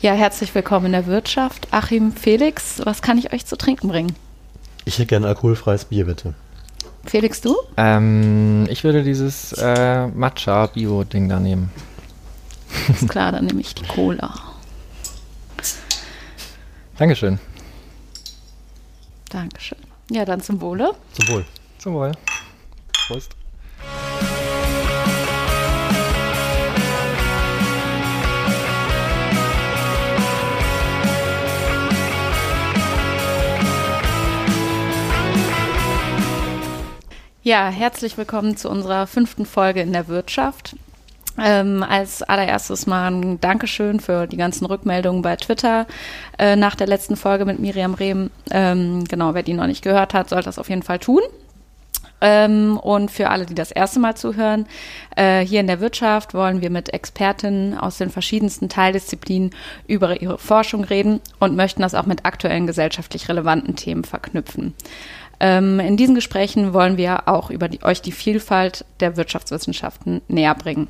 Ja, herzlich willkommen in der Wirtschaft. Achim, Felix, was kann ich euch zu trinken bringen? Ich hätte gerne alkoholfreies Bier, bitte. Felix, du? Ähm, ich würde dieses äh, Matcha-Bio-Ding da nehmen. Ist klar, dann nehme ich die Cola. Dankeschön. Dankeschön. Ja, dann zum Wohle. Zum Wohl. Zum Wohl. Prost. Ja, herzlich willkommen zu unserer fünften Folge in der Wirtschaft. Ähm, als allererstes mal ein Dankeschön für die ganzen Rückmeldungen bei Twitter äh, nach der letzten Folge mit Miriam Rehm. Ähm, genau, wer die noch nicht gehört hat, sollte das auf jeden Fall tun. Ähm, und für alle, die das erste Mal zuhören, äh, hier in der Wirtschaft wollen wir mit Expertinnen aus den verschiedensten Teildisziplinen über ihre Forschung reden und möchten das auch mit aktuellen gesellschaftlich relevanten Themen verknüpfen. Ähm, in diesen Gesprächen wollen wir auch über die, euch die Vielfalt der Wirtschaftswissenschaften näher bringen.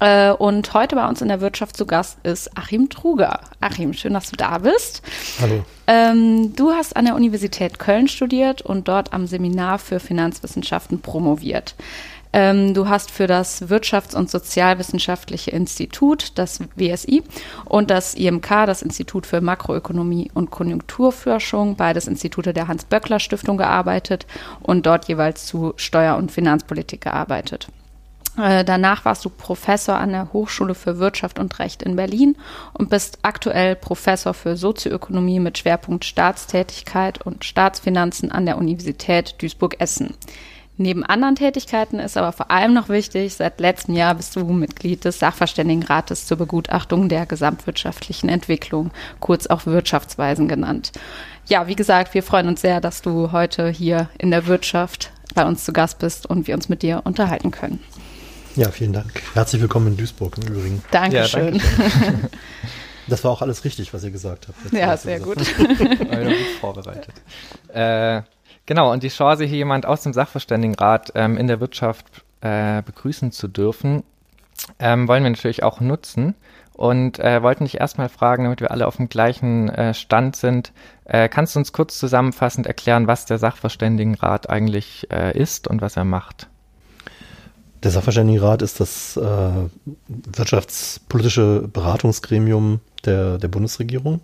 Äh, und heute bei uns in der Wirtschaft zu Gast ist Achim Truger. Achim, schön, dass du da bist. Hallo. Ähm, du hast an der Universität Köln studiert und dort am Seminar für Finanzwissenschaften promoviert. Ähm, du hast für das Wirtschafts- und Sozialwissenschaftliche Institut, das WSI, und das IMK, das Institut für Makroökonomie und Konjunkturforschung, beides Institute der Hans-Böckler-Stiftung gearbeitet und dort jeweils zu Steuer- und Finanzpolitik gearbeitet. Äh, danach warst du Professor an der Hochschule für Wirtschaft und Recht in Berlin und bist aktuell Professor für Sozioökonomie mit Schwerpunkt Staatstätigkeit und Staatsfinanzen an der Universität Duisburg-Essen. Neben anderen Tätigkeiten ist aber vor allem noch wichtig, seit letztem Jahr bist du Mitglied des Sachverständigenrates zur Begutachtung der gesamtwirtschaftlichen Entwicklung, kurz auch Wirtschaftsweisen genannt. Ja, wie gesagt, wir freuen uns sehr, dass du heute hier in der Wirtschaft bei uns zu Gast bist und wir uns mit dir unterhalten können. Ja, vielen Dank. Herzlich willkommen in Duisburg im Übrigen. Dankeschön. Ja, Dankeschön. Das war auch alles richtig, was ihr gesagt habt. ja, sehr gut. gut vorbereitet. Äh, Genau, und die Chance, hier jemand aus dem Sachverständigenrat ähm, in der Wirtschaft äh, begrüßen zu dürfen, ähm, wollen wir natürlich auch nutzen und äh, wollten dich erstmal fragen, damit wir alle auf dem gleichen äh, Stand sind. Äh, kannst du uns kurz zusammenfassend erklären, was der Sachverständigenrat eigentlich äh, ist und was er macht? Der Sachverständigenrat ist das äh, wirtschaftspolitische Beratungsgremium der, der Bundesregierung.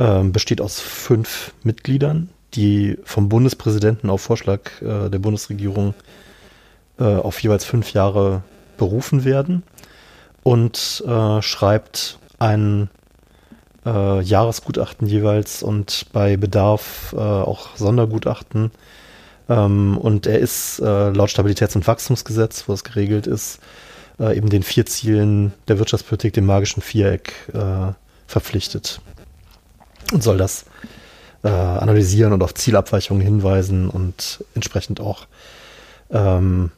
Ähm, besteht aus fünf Mitgliedern, die vom Bundespräsidenten auf Vorschlag äh, der Bundesregierung äh, auf jeweils fünf Jahre berufen werden und äh, schreibt ein äh, Jahresgutachten jeweils und bei Bedarf äh, auch Sondergutachten. Ähm, und er ist äh, laut Stabilitäts- und Wachstumsgesetz, wo es geregelt ist, eben den vier Zielen der Wirtschaftspolitik, dem magischen Viereck, verpflichtet und soll das äh, analysieren und auf Zielabweichungen hinweisen und entsprechend auch ähm,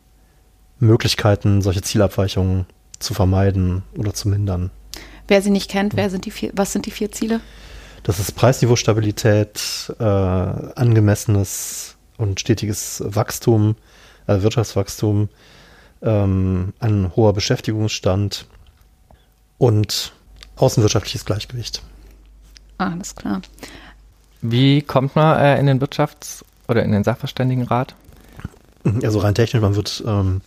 Möglichkeiten, solche Zielabweichungen zu vermeiden oder zu mindern. Wer sie nicht kennt, wer sind die vier, was sind die vier Ziele? Das ist Preisniveaustabilität, äh, angemessenes und stetiges Wachstum, äh, Wirtschaftswachstum, ähm, ein hoher Beschäftigungsstand und außenwirtschaftliches Gleichgewicht. Alles klar. Wie kommt man äh, in den Wirtschafts- oder in den Sachverständigenrat? Also rein technisch, man wird ähm,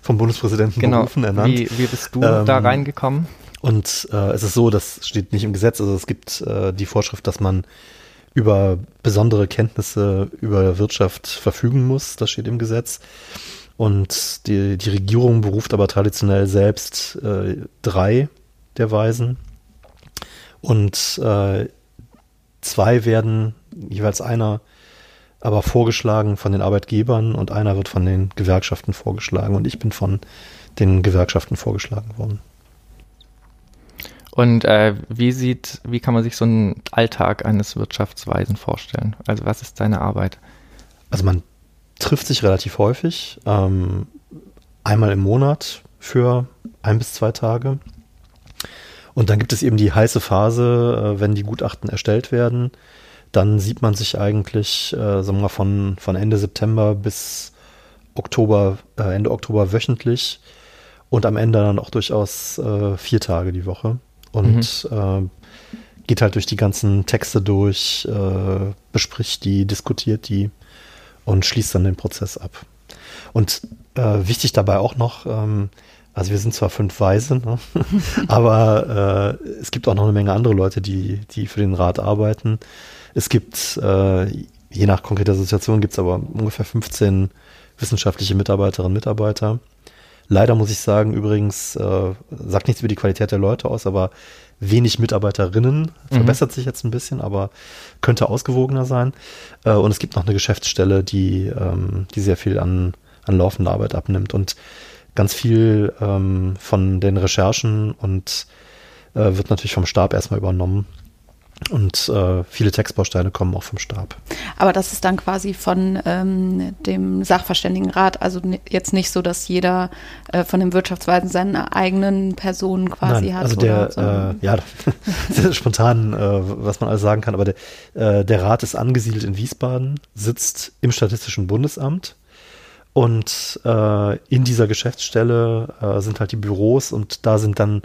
vom Bundespräsidenten genau. berufen, ernannt. Wie, wie bist du ähm, da reingekommen? Und äh, es ist so, das steht nicht im Gesetz, also es gibt äh, die Vorschrift, dass man über besondere Kenntnisse über Wirtschaft verfügen muss, das steht im Gesetz. Und die, die Regierung beruft aber traditionell selbst äh, drei der Weisen. Und äh, Zwei werden jeweils einer aber vorgeschlagen von den Arbeitgebern und einer wird von den Gewerkschaften vorgeschlagen und ich bin von den Gewerkschaften vorgeschlagen worden. Und äh, wie sieht, wie kann man sich so einen Alltag eines Wirtschaftsweisen vorstellen? Also was ist deine Arbeit? Also man trifft sich relativ häufig, ähm, einmal im Monat für ein bis zwei Tage und dann gibt es eben die heiße Phase, äh, wenn die Gutachten erstellt werden. Dann sieht man sich eigentlich, äh, sagen wir mal, von, von Ende September bis Oktober, äh, Ende Oktober wöchentlich und am Ende dann auch durchaus vier Tage die Woche. und mhm. geht halt durch die ganzen Texte durch, bespricht die, diskutiert die und schließt dann den Prozess ab. Und äh, wichtig dabei auch noch, ähm, also wir sind zwar fünf Weise, ne? aber äh, es gibt auch noch eine Menge andere Leute, die, die für den Rat arbeiten. Es gibt, äh, je nach konkreter Situation, gibt es aber ungefähr 15 wissenschaftliche Mitarbeiterinnen und Mitarbeiter. Leider muss ich sagen, übrigens, äh, sagt nichts über die Qualität der Leute aus, aber wenig Mitarbeiterinnen, mhm. verbessert sich jetzt ein bisschen, aber könnte ausgewogener sein. Äh, und es gibt noch eine Geschäftsstelle, die, ähm, die sehr viel an, an laufender Arbeit abnimmt und ganz viel ähm, von den Recherchen und äh, wird natürlich vom Stab erstmal übernommen. Und äh, viele Textbausteine kommen auch vom Stab. Aber das ist dann quasi von ähm, dem Sachverständigenrat, also jetzt nicht so, dass jeder äh, von den Wirtschaftsweisen seine eigenen Personen quasi Nein, hat. Also der, so. äh, ja, sehr spontan, äh, was man alles sagen kann, aber der, äh, der Rat ist angesiedelt in Wiesbaden, sitzt im Statistischen Bundesamt und äh, in dieser Geschäftsstelle äh, sind halt die Büros und da sind dann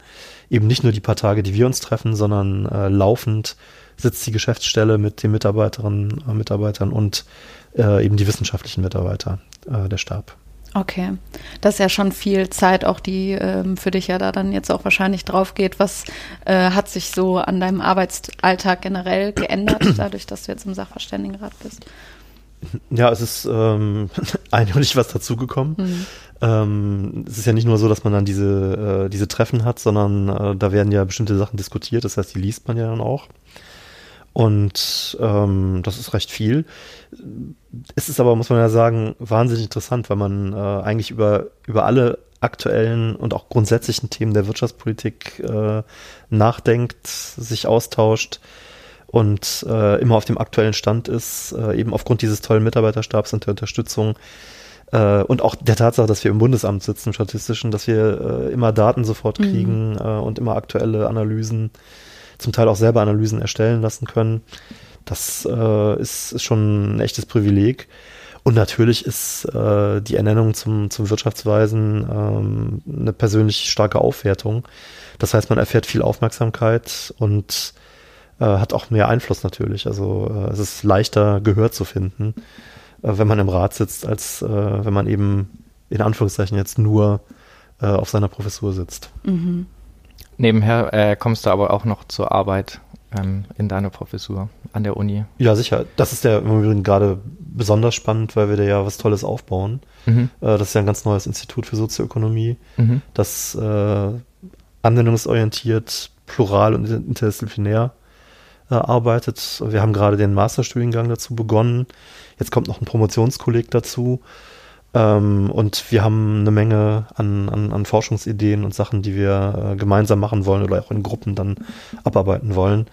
eben nicht nur die paar Tage, die wir uns treffen, sondern äh, laufend sitzt die Geschäftsstelle mit den Mitarbeiterinnen und Mitarbeitern und äh, eben die wissenschaftlichen Mitarbeiter, äh, der Stab. Okay, das ist ja schon viel Zeit, auch die ähm, für dich ja da dann jetzt auch wahrscheinlich drauf geht. Was äh, hat sich so an deinem Arbeitsalltag generell geändert, dadurch, dass du jetzt im Sachverständigenrat bist? Ja, es ist ähm, eindeutig was dazugekommen. Mhm. Ähm, es ist ja nicht nur so, dass man dann diese, äh, diese Treffen hat, sondern äh, da werden ja bestimmte Sachen diskutiert, das heißt, die liest man ja dann auch. Und ähm, das ist recht viel. Es ist aber, muss man ja sagen, wahnsinnig interessant, weil man äh, eigentlich über, über alle aktuellen und auch grundsätzlichen Themen der Wirtschaftspolitik äh, nachdenkt, sich austauscht und äh, immer auf dem aktuellen Stand ist, äh, eben aufgrund dieses tollen Mitarbeiterstabs und der Unterstützung äh, und auch der Tatsache, dass wir im Bundesamt sitzen, statistischen, dass wir äh, immer Daten sofort mhm. kriegen mhm. und immer aktuelle Analysen, zum Teil auch selber Analysen erstellen lassen können. Das äh, ist, ist schon ein echtes Privileg. Und natürlich ist die Ernennung zum, zum Wirtschaftsweisen ähm, eine persönlich starke Aufwertung. Das heißt, man erfährt viel Aufmerksamkeit und äh, hat auch mehr Einfluss natürlich. Also äh, es ist leichter Gehör zu finden, äh, wenn man im Rat sitzt, als äh, wenn man eben in Anführungszeichen jetzt nur äh, auf seiner Professur sitzt. Mhm. Nebenher äh, kommst du aber auch noch zur Arbeit ähm, in deiner Professur an der Uni. Ja, sicher. Das ist ja im Übrigen gerade besonders spannend, weil wir da ja was Tolles aufbauen. Mhm. das ist ja ein ganz neues Institut für Sozioökonomie, mhm. das anwendungsorientiert, plural und interdisziplinär äh, arbeitet. Wir haben gerade den Masterstudiengang dazu begonnen. Jetzt kommt noch ein Promotionskolleg dazu. Ähm, und wir haben eine Menge an, an, an Forschungsideen und Sachen, die wir äh, gemeinsam machen wollen oder auch in Gruppen dann abarbeiten wollen.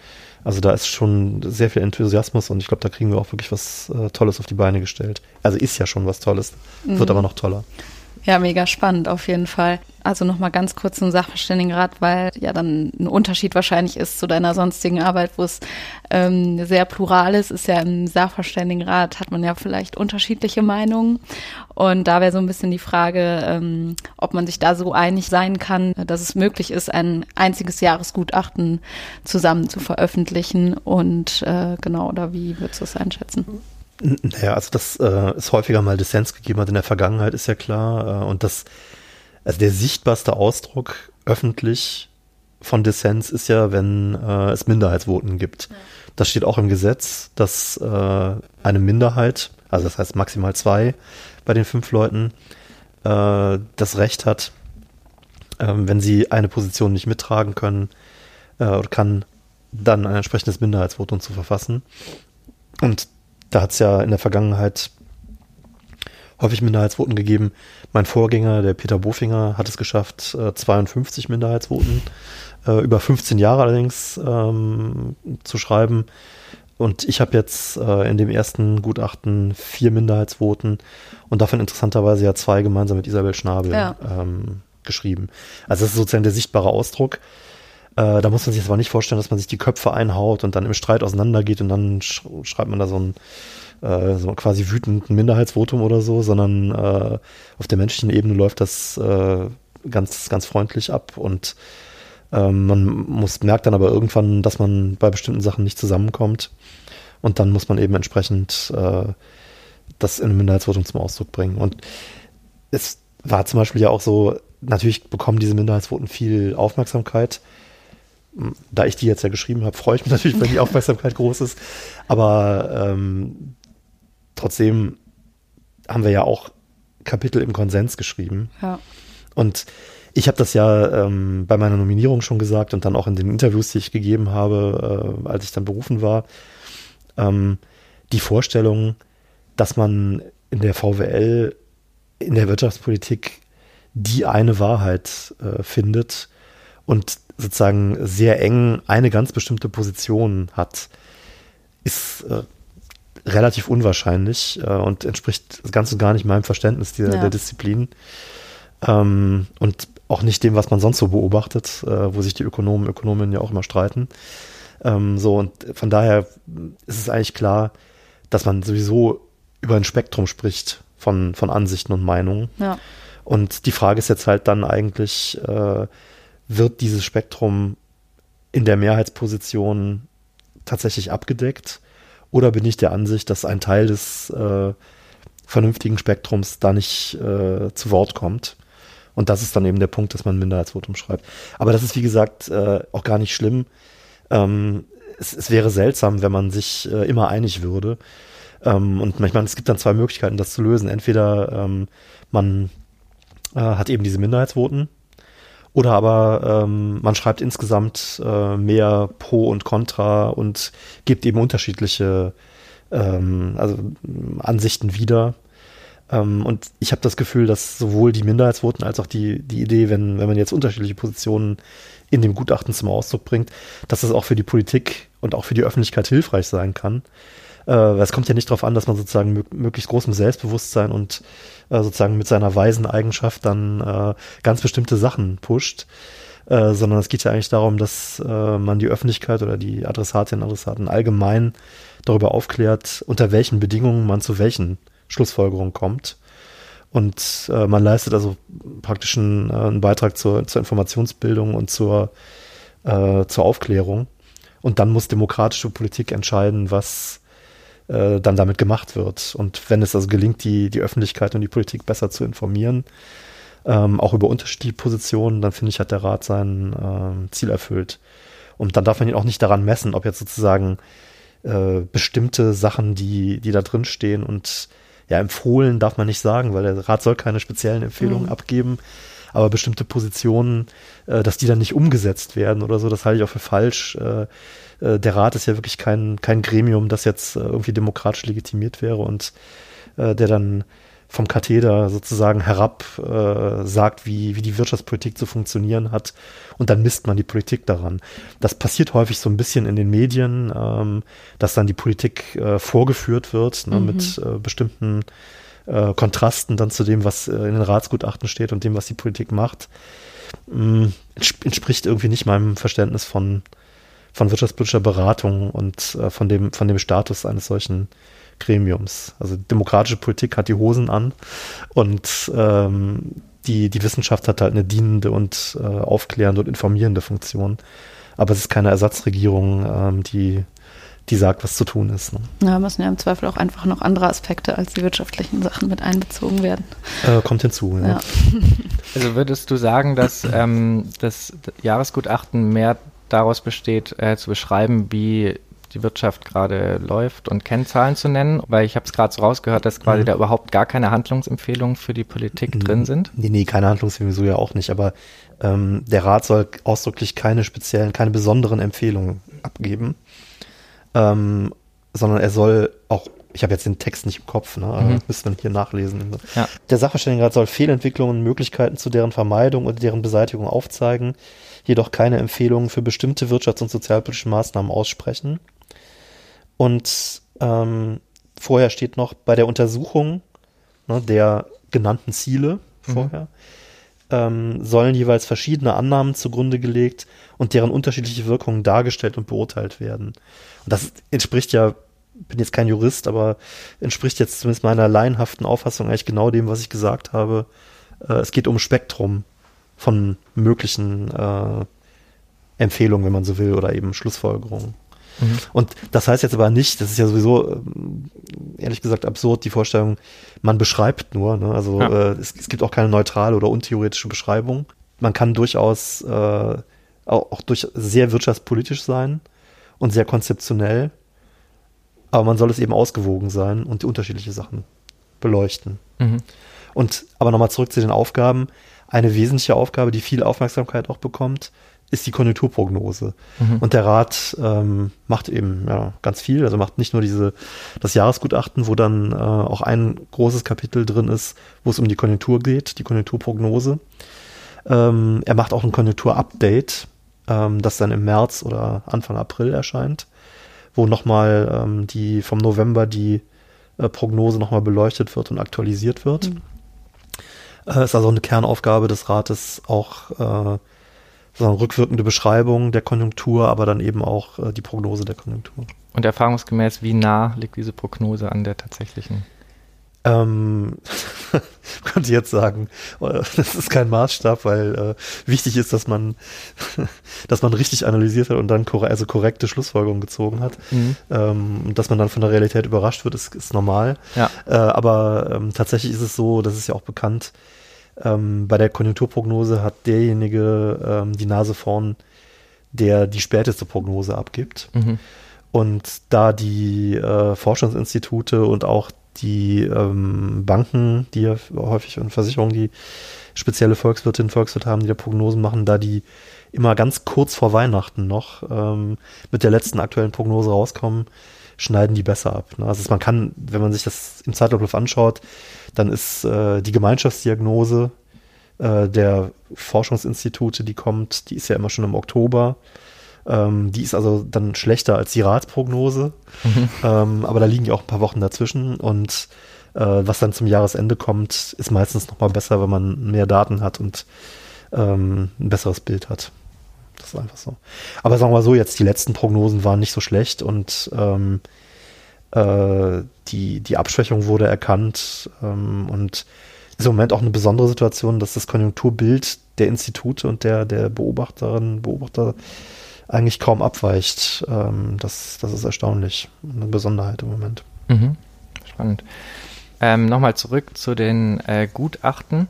Also da ist schon sehr viel Enthusiasmus und ich glaube, da kriegen wir auch wirklich was äh, Tolles auf die Beine gestellt. Also ist ja schon was Tolles, mhm. wird aber noch toller. Ja, mega spannend auf jeden Fall. Also nochmal ganz kurz zum Sachverständigenrat, weil ja dann ein Unterschied wahrscheinlich ist zu deiner sonstigen Arbeit, wo es ähm, sehr plural ist, ist ja im Sachverständigenrat hat man ja vielleicht unterschiedliche Meinungen. Und da wäre so ein bisschen die Frage, ähm, ob man sich da so einig sein kann, dass es möglich ist, ein einziges Jahresgutachten zusammen zu veröffentlichen. Und äh, genau, oder wie würdest du das einschätzen? Naja, also dass äh, es häufiger mal Dissens gegeben hat in der Vergangenheit, ist ja klar. Äh, und das, also der sichtbarste Ausdruck öffentlich von Dissens ist ja, wenn äh, es Minderheitsvoten gibt. Ja. Das steht auch im Gesetz, dass äh, eine Minderheit, also das heißt maximal zwei bei den fünf Leuten, äh, das Recht hat, äh, wenn sie eine Position nicht mittragen können, äh, kann, dann ein entsprechendes Minderheitsvotum zu verfassen. Und da hat es ja in der Vergangenheit häufig Minderheitsvoten gegeben. Mein Vorgänger, der Peter Bofinger, hat es geschafft, 52 äh, Minderheitsvoten äh, über 15 Jahre allerdings ähm, zu schreiben. Und ich habe jetzt äh, in dem ersten Gutachten vier Minderheitsvoten und davon interessanterweise ja zwei gemeinsam mit Isabel Schnabel ja. ähm, geschrieben. Also das ist sozusagen der sichtbare Ausdruck. Äh, da muss man sich aber nicht vorstellen, dass man sich die Köpfe einhaut und dann im Streit auseinandergeht und dann sch schreibt man da so ein äh, so quasi wütenden Minderheitsvotum oder so, sondern äh, auf der menschlichen Ebene läuft das äh, ganz, ganz freundlich ab und Ähm, man muss, merkt dann aber irgendwann, dass man bei bestimmten Sachen nicht zusammenkommt. Und dann muss man eben entsprechend äh, das in einem Minderheitsvotum zum Ausdruck bringen. Und es war zum Beispiel ja auch so, natürlich bekommen diese Minderheitsvoten viel Aufmerksamkeit. Da ich die jetzt ja geschrieben habe, freue ich mich natürlich, wenn die Aufmerksamkeit groß ist. Aber ähm, trotzdem haben wir ja auch Kapitel im Konsens geschrieben. Ja. Und ich habe das ja ähm, bei meiner Nominierung schon gesagt und dann auch in den Interviews, die ich gegeben habe, äh, als ich dann berufen war. Ähm, die Vorstellung, dass man in der VWL, in der Wirtschaftspolitik die eine Wahrheit äh, findet und sozusagen sehr eng eine ganz bestimmte Position hat, ist äh, relativ unwahrscheinlich äh, und entspricht ganz und gar nicht meinem Verständnis dieser, ja. der Disziplin. Ähm, und auch nicht dem, was man sonst so beobachtet, äh, wo sich die Ökonomen, Ökonominnen ja auch immer streiten. Ähm, so, und von daher ist es eigentlich klar, dass man sowieso über ein Spektrum spricht von, von Ansichten und Meinungen. Ja. Und die Frage ist jetzt halt dann eigentlich, äh, wird dieses Spektrum in der Mehrheitsposition tatsächlich abgedeckt? Oder bin ich der Ansicht, dass ein Teil des äh, vernünftigen Spektrums da nicht äh, zu Wort kommt? Und das ist dann eben der Punkt, dass man ein Minderheitsvotum schreibt. Aber das ist, wie gesagt, äh, auch gar nicht schlimm. Ähm, es, es, wäre seltsam, wenn man sich äh, immer einig würde. Ähm, und manchmal, es gibt dann zwei Möglichkeiten, das zu lösen. Entweder ähm, man äh, hat eben diese Minderheitsvoten oder aber ähm, man schreibt insgesamt äh, mehr Pro und Contra und gibt eben unterschiedliche ähm, also Ansichten wieder. Ähm, und ich habe das Gefühl, dass sowohl die Minderheitsvoten als auch die, die Idee, wenn, wenn man jetzt unterschiedliche Positionen in dem Gutachten zum Ausdruck bringt, dass das auch für die Politik und auch für die Öffentlichkeit hilfreich sein kann. Äh, es kommt ja nicht darauf an, dass man sozusagen mö möglichst großem Selbstbewusstsein und äh, sozusagen mit seiner weisen Eigenschaft dann äh, ganz bestimmte Sachen pusht. Äh, sondern es geht ja eigentlich darum, dass äh, man die Öffentlichkeit oder die Adressatinnen und Adressaten allgemein darüber aufklärt, unter welchen Bedingungen man zu welchen Schlussfolgerungen kommt. Und äh, man leistet also praktisch einen, einen Beitrag zur, zur, Informationsbildung und zur, zur Aufklärung. Und dann muss demokratische Politik entscheiden, was äh, dann damit gemacht wird. Und wenn es also gelingt, die, die Öffentlichkeit und die Politik besser zu informieren, ähm, auch über unterschiedliche Positionen, dann finde ich, hat der Rat sein äh, Ziel erfüllt. Und dann darf man ihn auch nicht daran messen, ob jetzt sozusagen äh, bestimmte Sachen, die, die da drin stehen und ja, empfohlen darf man nicht sagen, weil der Rat soll keine speziellen Empfehlungen mhm. abgeben. Aber bestimmte Positionen, äh, dass die dann nicht umgesetzt werden oder so, das halte ich auch für falsch. Äh, äh, der Rat ist ja wirklich kein, kein Gremium, das jetzt äh, irgendwie demokratisch legitimiert wäre und äh, der dann vom Katheder sozusagen herab äh, sagt, wie, wie die Wirtschaftspolitik zu funktionieren hat. Und dann misst man die Politik daran. Das passiert häufig so ein bisschen in den Medien, ähm, dass dann die Politik äh, vorgeführt wird ne, mhm. mit äh, bestimmten äh, Kontrasten dann zu dem, was äh, in den Ratsgutachten steht und dem, was die Politik macht. Ähm, entspricht irgendwie nicht meinem Verständnis von, von wirtschaftspolitischer Beratung und äh, von, dem, von dem Status eines solchen Gremiums. Also demokratische Politik hat die Hosen an und ähm, die, die Wissenschaft hat halt eine dienende und äh, aufklärende und informierende Funktion. Aber es ist keine Ersatzregierung, ähm, die, die sagt, was zu tun ist. Ne? Ja, müssen ja im Zweifel auch einfach noch andere Aspekte als die wirtschaftlichen Sachen mit einbezogen werden. Äh, kommt hinzu, ja. ja. Also würdest du sagen, dass ähm, das Jahresgutachten mehr daraus besteht, äh, zu beschreiben, wie die Wirtschaft gerade läuft und Kennzahlen zu nennen, weil ich habe es gerade so rausgehört, dass quasi mhm. da überhaupt gar keine Handlungsempfehlungen für die Politik mhm. drin sind. Nee, nee, keine Handlungsempfehlungen so ja auch nicht, aber ähm, der Rat soll ausdrücklich keine speziellen, keine besonderen Empfehlungen abgeben, ähm, sondern er soll auch ich habe jetzt den Text nicht im Kopf, ne? Mhm. müsste man hier nachlesen. Ja. Der Sachverständigenrat soll Fehlentwicklungen und Möglichkeiten zu deren Vermeidung und deren Beseitigung aufzeigen, jedoch keine Empfehlungen für bestimmte wirtschafts- und sozialpolitische Maßnahmen aussprechen. Und ähm, vorher steht noch bei der Untersuchung ne, der genannten Ziele mhm. vorher. Mhm. Ähm, sollen jeweils verschiedene Annahmen zugrunde gelegt und deren unterschiedliche Wirkungen dargestellt und beurteilt werden. Und das entspricht ja, bin jetzt kein Jurist, aber entspricht jetzt zumindest meiner laienhaften Auffassung eigentlich genau dem, was ich gesagt habe. Äh, es geht um Spektrum von möglichen äh, Empfehlungen, wenn man so will, oder eben Schlussfolgerungen. Mhm. Und das heißt jetzt aber nicht, das ist ja sowieso ähm, ehrlich gesagt absurd, die Vorstellung, man beschreibt nur. Ne? Also ja. äh, es, es, gibt auch keine neutrale oder untheoretische Beschreibung. Man kann durchaus äh, auch, auch durch sehr wirtschaftspolitisch sein und sehr konzeptionell, aber man soll es eben ausgewogen sein und die unterschiedliche Sachen beleuchten. Mhm. Und aber nochmal zurück zu den Aufgaben. Eine wesentliche Aufgabe, die viel Aufmerksamkeit auch bekommt, ist die Konjunkturprognose. Mhm. Und der Rat ähm, macht eben ja, ganz viel. Also macht nicht nur diese das Jahresgutachten, wo dann äh, auch ein großes Kapitel drin ist, wo es um die Konjunktur geht, die Konjunkturprognose. Ähm, er macht auch ein Konjunkturupdate, ähm, das dann im März oder Anfang April erscheint, wo nochmal ähm, die vom November die äh, Prognose nochmal beleuchtet wird und aktualisiert wird. Mhm. Äh, ist also eine Kernaufgabe des Rates, auch äh, so eine rückwirkende Beschreibung der Konjunktur, aber dann eben auch äh, die Prognose der Konjunktur. Und erfahrungsgemäß, wie nah liegt diese Prognose an der tatsächlichen? Ähm, könnte jetzt sagen, äh, das ist kein Maßstab, weil äh, wichtig ist, dass man, dass man richtig analysiert hat und dann korre also korrekte Schlussfolgerungen gezogen hat. Mhm. Ähm, dass man dann von der Realität überrascht wird, ist, ist normal. Ja. Äh, aber ähm, tatsächlich ist es so, das ist ja auch bekannt, ähm, bei der Konjunkturprognose hat derjenige ähm, die Nase vorn, der die späteste Prognose abgibt. Mhm. Und da die äh, Forschungsinstitute und auch die ähm, Banken, die ja häufig und Versicherungen, die spezielle Volkswirtinnen und Volkswirte haben, die da Prognosen machen, da die immer ganz kurz vor Weihnachten noch ähm, mit der letzten aktuellen Prognose rauskommen, schneiden die besser ab. Ne? Also man kann, wenn man sich das im Zeitablauf anschaut, dann ist äh, die Gemeinschaftsdiagnose äh, der Forschungsinstitute, die kommt, die ist ja immer schon im Oktober. Ähm, die ist also dann schlechter als die Ratsprognose. Mhm. Ähm, aber da liegen ja auch ein paar Wochen dazwischen. Und äh, was dann zum Jahresende kommt, ist meistens noch mal besser, wenn man mehr Daten hat und ähm, ein besseres Bild hat. Das ist einfach so. Aber sagen wir mal so, jetzt die letzten Prognosen waren nicht so schlecht und ähm, äh, die, die Abschwächung wurde erkannt ähm, und ist im Moment auch eine besondere Situation, dass das Konjunkturbild der Institute und der, der Beobachterinnen, Beobachter eigentlich kaum abweicht. Ähm, das, das ist erstaunlich. Eine Besonderheit im Moment. Mhm. Spannend. Ähm, Nochmal zurück zu den äh, Gutachten.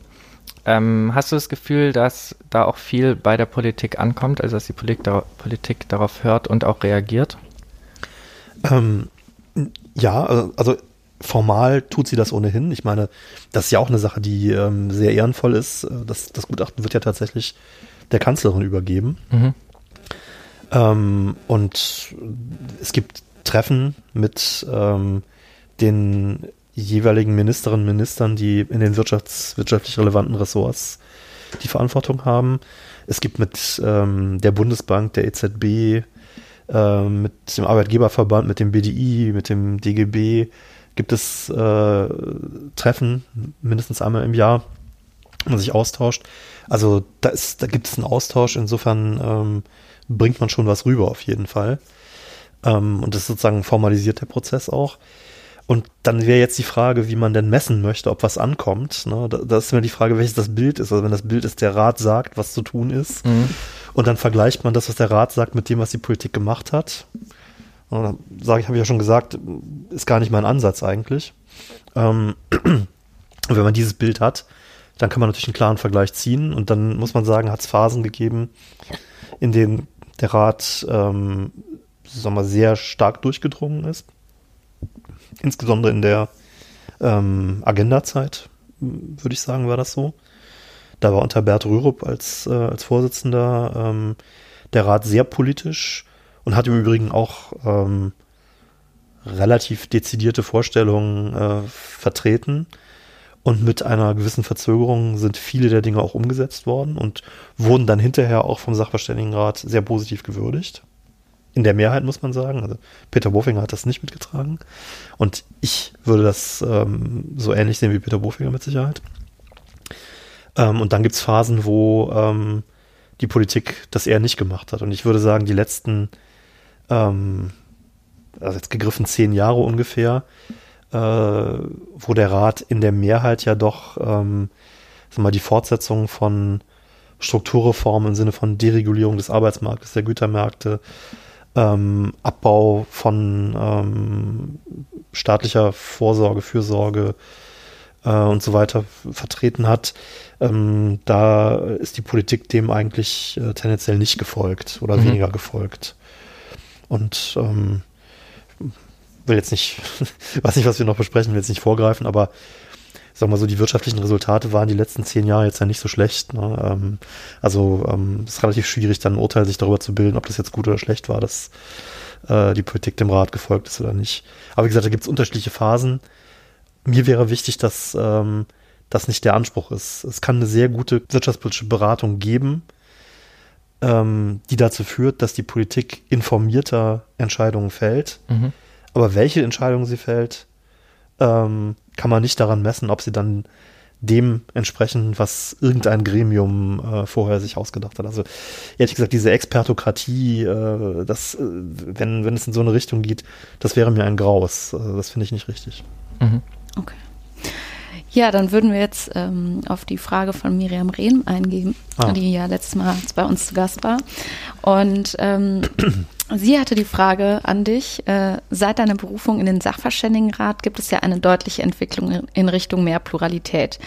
Ähm, hast du das Gefühl, dass da auch viel bei der Politik ankommt, also dass die Politik, da, Politik darauf hört und auch reagiert? Ähm, ja, äh, also formal tut sie das ohnehin. Ich meine, das ist ja auch eine Sache, die ähm, sehr ehrenvoll ist. Äh, das, das Gutachten wird ja tatsächlich der Kanzlerin übergeben. Mhm. Ähm, und es gibt Treffen mit ähm, den jeweiligen Ministerinnen und Ministern, die in den wirtschafts-, wirtschaftlich relevanten Ressorts die Verantwortung haben. Es gibt mit ähm, der Bundesbank, der EZB, äh, mit dem Arbeitgeberverband, mit dem BDI, mit dem DGB gibt es äh, Treffen, mindestens einmal im Jahr, wo man sich austauscht. Also da, ist, da gibt es einen Austausch, insofern ähm, bringt man schon was rüber auf jeden Fall. Ähm, und das ist sozusagen formalisiert der Prozess auch. Und dann wäre jetzt die Frage, wie man denn messen möchte, ob was ankommt. Ne? Da, da ist mir die Frage, welches das Bild ist. Also wenn das Bild ist, der Rat sagt, was zu tun ist, mhm. und dann vergleicht man das, was der Rat sagt, mit dem, was die Politik gemacht hat. Und dann sage ich, habe ich ja schon gesagt, ist gar nicht mein Ansatz eigentlich. Ähm, wenn man dieses Bild hat, dann kann man natürlich einen klaren Vergleich ziehen und dann muss man sagen, hat es Phasen gegeben, in denen der Rat ähm, sagen wir, sehr stark durchgedrungen ist insbesondere in der ähm, Agenda-Zeit, würde ich sagen, war das so. Da war unter Bert Rürup als, äh, als Vorsitzender ähm, der Rat sehr politisch und hat im Übrigen auch ähm, relativ dezidierte Vorstellungen äh, vertreten. Und mit einer gewissen Verzögerung sind viele der Dinge auch umgesetzt worden und wurden dann hinterher auch vom Sachverständigenrat sehr positiv gewürdigt in der Mehrheit, muss man sagen. Also Peter Bofinger hat das nicht mitgetragen. Und ich würde das ähm, so ähnlich sehen wie Peter Bofinger mit Sicherheit. Ähm, und dann gibt es Phasen, wo ähm, die Politik das eher nicht gemacht hat. Und ich würde sagen, die letzten, ähm, also jetzt gegriffen zehn Jahre ungefähr, äh, wo der Rat in der Mehrheit ja doch, ähm, mal, die Fortsetzung von Strukturreformen im Sinne von Deregulierung des Arbeitsmarktes, der Gütermärkte, ähm, Abbau von ähm, staatlicher Vorsorge, Fürsorge äh, und so weiter vertreten hat. Ähm, da ist die Politik dem eigentlich äh, tendenziell nicht gefolgt oder mhm. weniger gefolgt. Und ähm, will jetzt nicht, weiß nicht, was wir noch besprechen, will jetzt nicht vorgreifen, aber sag mal so, die wirtschaftlichen Resultate waren die letzten zehn Jahre jetzt ja nicht so schlecht. Ne? Ähm, also ähm, ist relativ schwierig, dann ein Urteil sich darüber zu bilden, ob das jetzt gut oder schlecht war, dass äh, die Politik dem Rat gefolgt ist oder nicht. Aber wie gesagt, da gibt es unterschiedliche Phasen. Mir wäre wichtig, dass ähm, das nicht der Anspruch ist. Es kann eine sehr gute wirtschaftspolitische Beratung geben, ähm, die dazu führt, dass die Politik informierter Entscheidungen fällt. Mhm. Aber welche Entscheidungen sie fällt, ähm, kann man nicht daran messen, ob sie dann dem entsprechen, was irgendein Gremium äh, vorher sich ausgedacht hat. Also ehrlich gesagt, diese Expertokratie, äh, das, äh, wenn, wenn es in so eine Richtung geht, das wäre mir ein Graus. Äh, das finde ich nicht richtig. Mhm. Okay. Ja, dann würden wir jetzt ähm, auf die Frage von Miriam Rehm eingehen, ah. die ja letztes Mal bei uns zu Gast war. Und ähm, sie hatte die Frage an dich, äh, seit deiner Berufung in den Sachverständigenrat gibt es ja eine deutliche Entwicklung in Richtung mehr Pluralität,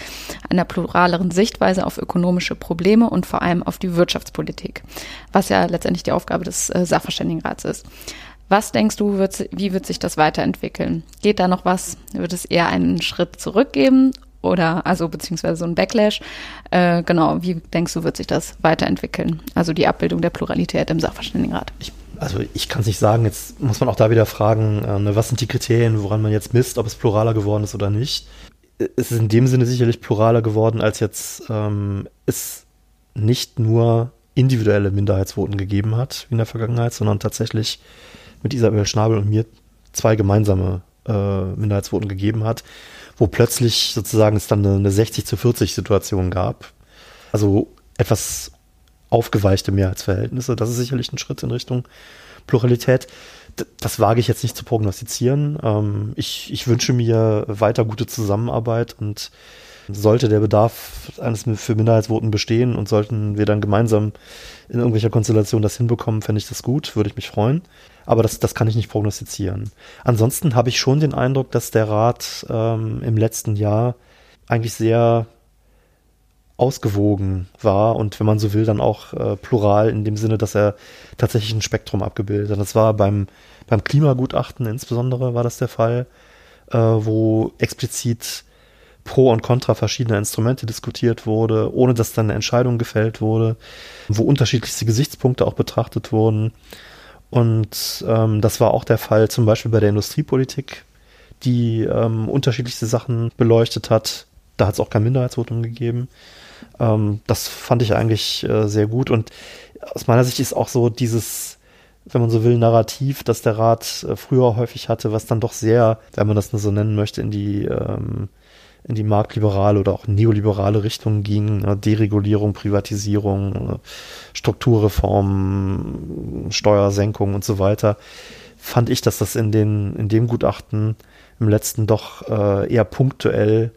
einer pluraleren Sichtweise auf ökonomische Probleme und vor allem auf die Wirtschaftspolitik, was ja letztendlich die Aufgabe des äh, Sachverständigenrats ist. Was denkst du, wird, wie wird sich das weiterentwickeln? Geht da noch was? Wird es eher einen Schritt zurückgeben oder also beziehungsweise so ein Backlash? Äh, genau, wie denkst du, wird sich das weiterentwickeln? Also die Abbildung der Pluralität im Sachverständigenrat. Ich, also ich kann es nicht sagen. Jetzt muss man auch da wieder fragen, äh, ne, was sind die Kriterien, woran man jetzt misst, ob es pluraler geworden ist oder nicht. Es ist in dem Sinne sicherlich pluraler geworden, als jetzt ähm, es nicht nur individuelle Minderheitsvoten gegeben hat wie in der Vergangenheit, sondern tatsächlich mit Isabel Schnabel und mir zwei gemeinsame äh, Minderheitsvoten gegeben hat, wo plötzlich sozusagen es dann eine, eine 60 zu 40 Situation gab. Also etwas aufgeweichte Mehrheitsverhältnisse. Das ist sicherlich ein Schritt in Richtung Pluralität. das wage ich jetzt nicht zu prognostizieren. Ähm, ich, ich wünsche mir weiter gute Zusammenarbeit und sollte der Bedarf eines für Minderheitsvoten bestehen und sollten wir dann gemeinsam in irgendwelcher Konstellation das hinbekommen, fände ich das gut, würde ich mich freuen aber das, das kann ich nicht prognostizieren. Ansonsten habe ich schon den Eindruck, dass der Rat ähm, im letzten Jahr eigentlich sehr ausgewogen war und wenn man so will, dann auch äh, plural in dem Sinne, dass er tatsächlich ein Spektrum abgebildet hat. Das war beim, beim Klimagutachten insbesondere war das der Fall, äh, wo explizit Pro und Contra verschiedener Instrumente diskutiert wurde, ohne dass dann eine Entscheidung gefällt wurde, wo unterschiedlichste Gesichtspunkte auch betrachtet wurden. Und ähm, das war auch der Fall zum Beispiel bei der Industriepolitik, die ähm, unterschiedlichste Sachen beleuchtet hat. Da hat es auch kein Minderheitsvotum gegeben. Ähm, das fand ich eigentlich äh, sehr gut. Und aus meiner Sicht ist auch so dieses, wenn man so will, Narrativ, das der Rat äh, früher häufig hatte, was dann doch sehr, wenn man das nur so nennen möchte, in die ähm, in die marktliberale oder auch neoliberale Richtung ging. Ne? Deregulierung, Privatisierung, ne? Strukturreformen, Steuersenkung und so weiter, fand ich, dass das in, den, in dem Gutachten im letzten doch äh, eher punktuell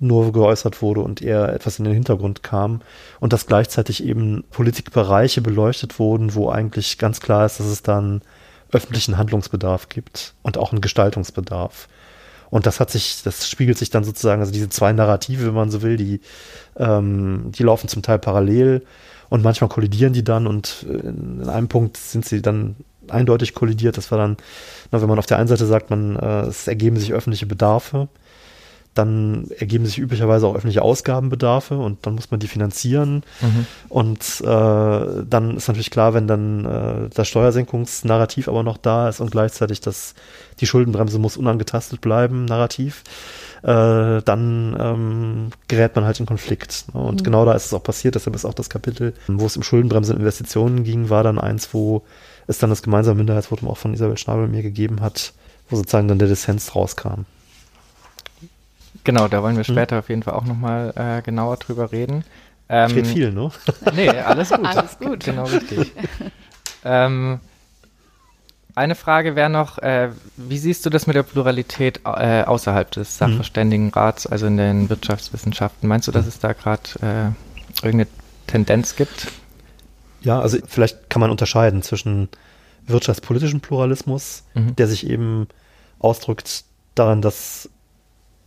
nur geäußert wurde und eher etwas in den Hintergrund kam und dass gleichzeitig eben Politikbereiche beleuchtet wurden, wo eigentlich ganz klar ist, dass es dann öffentlichen Handlungsbedarf gibt und auch einen Gestaltungsbedarf. Und das hat sich, das spiegelt sich dann sozusagen, also diese zwei Narrative, wenn man so will, die, ähm, die laufen zum Teil parallel und manchmal kollidieren die dann und in einem Punkt sind sie dann eindeutig kollidiert. Das war dann, na, wenn man auf der einen Seite sagt, man, äh, es ergeben sich öffentliche Bedarfe, dann ergeben sich üblicherweise auch öffentliche Ausgabenbedarfe und dann muss man die finanzieren. Mhm. Und äh, dann ist natürlich klar, wenn dann äh, das Steuersenkungsnarrativ aber noch da ist und gleichzeitig das, die Schuldenbremse muss unangetastet bleiben, Narrativ, äh, dann ähm, gerät man halt in Konflikt. Ne? Und mhm. genau da ist es auch passiert, deshalb ist auch das Kapitel, wo es um Schuldenbremse und Investitionen ging, war dann eins, wo es dann das gemeinsame Minderheitsvotum auch von Isabel Schnabel mir gegeben hat, wo sozusagen dann der Dissens rauskam. Genau, da wollen wir hm. später mhm. auf jeden Fall auch nochmal äh, genauer drüber reden. Ähm, Steht viel, ne? Nee, alles gut. alles gut. Genau richtig. ähm, eine Frage wäre noch, äh, wie siehst du das mit der Pluralität äh, außerhalb des hm. Sachverständigenrats, also in den Wirtschaftswissenschaften? Meinst du, dass hm. es da gerade äh, irgendeine Tendenz gibt? Ja, also vielleicht kann man unterscheiden zwischen wirtschaftspolitischem Pluralismus, mhm. der sich eben ausdrückt daran, dass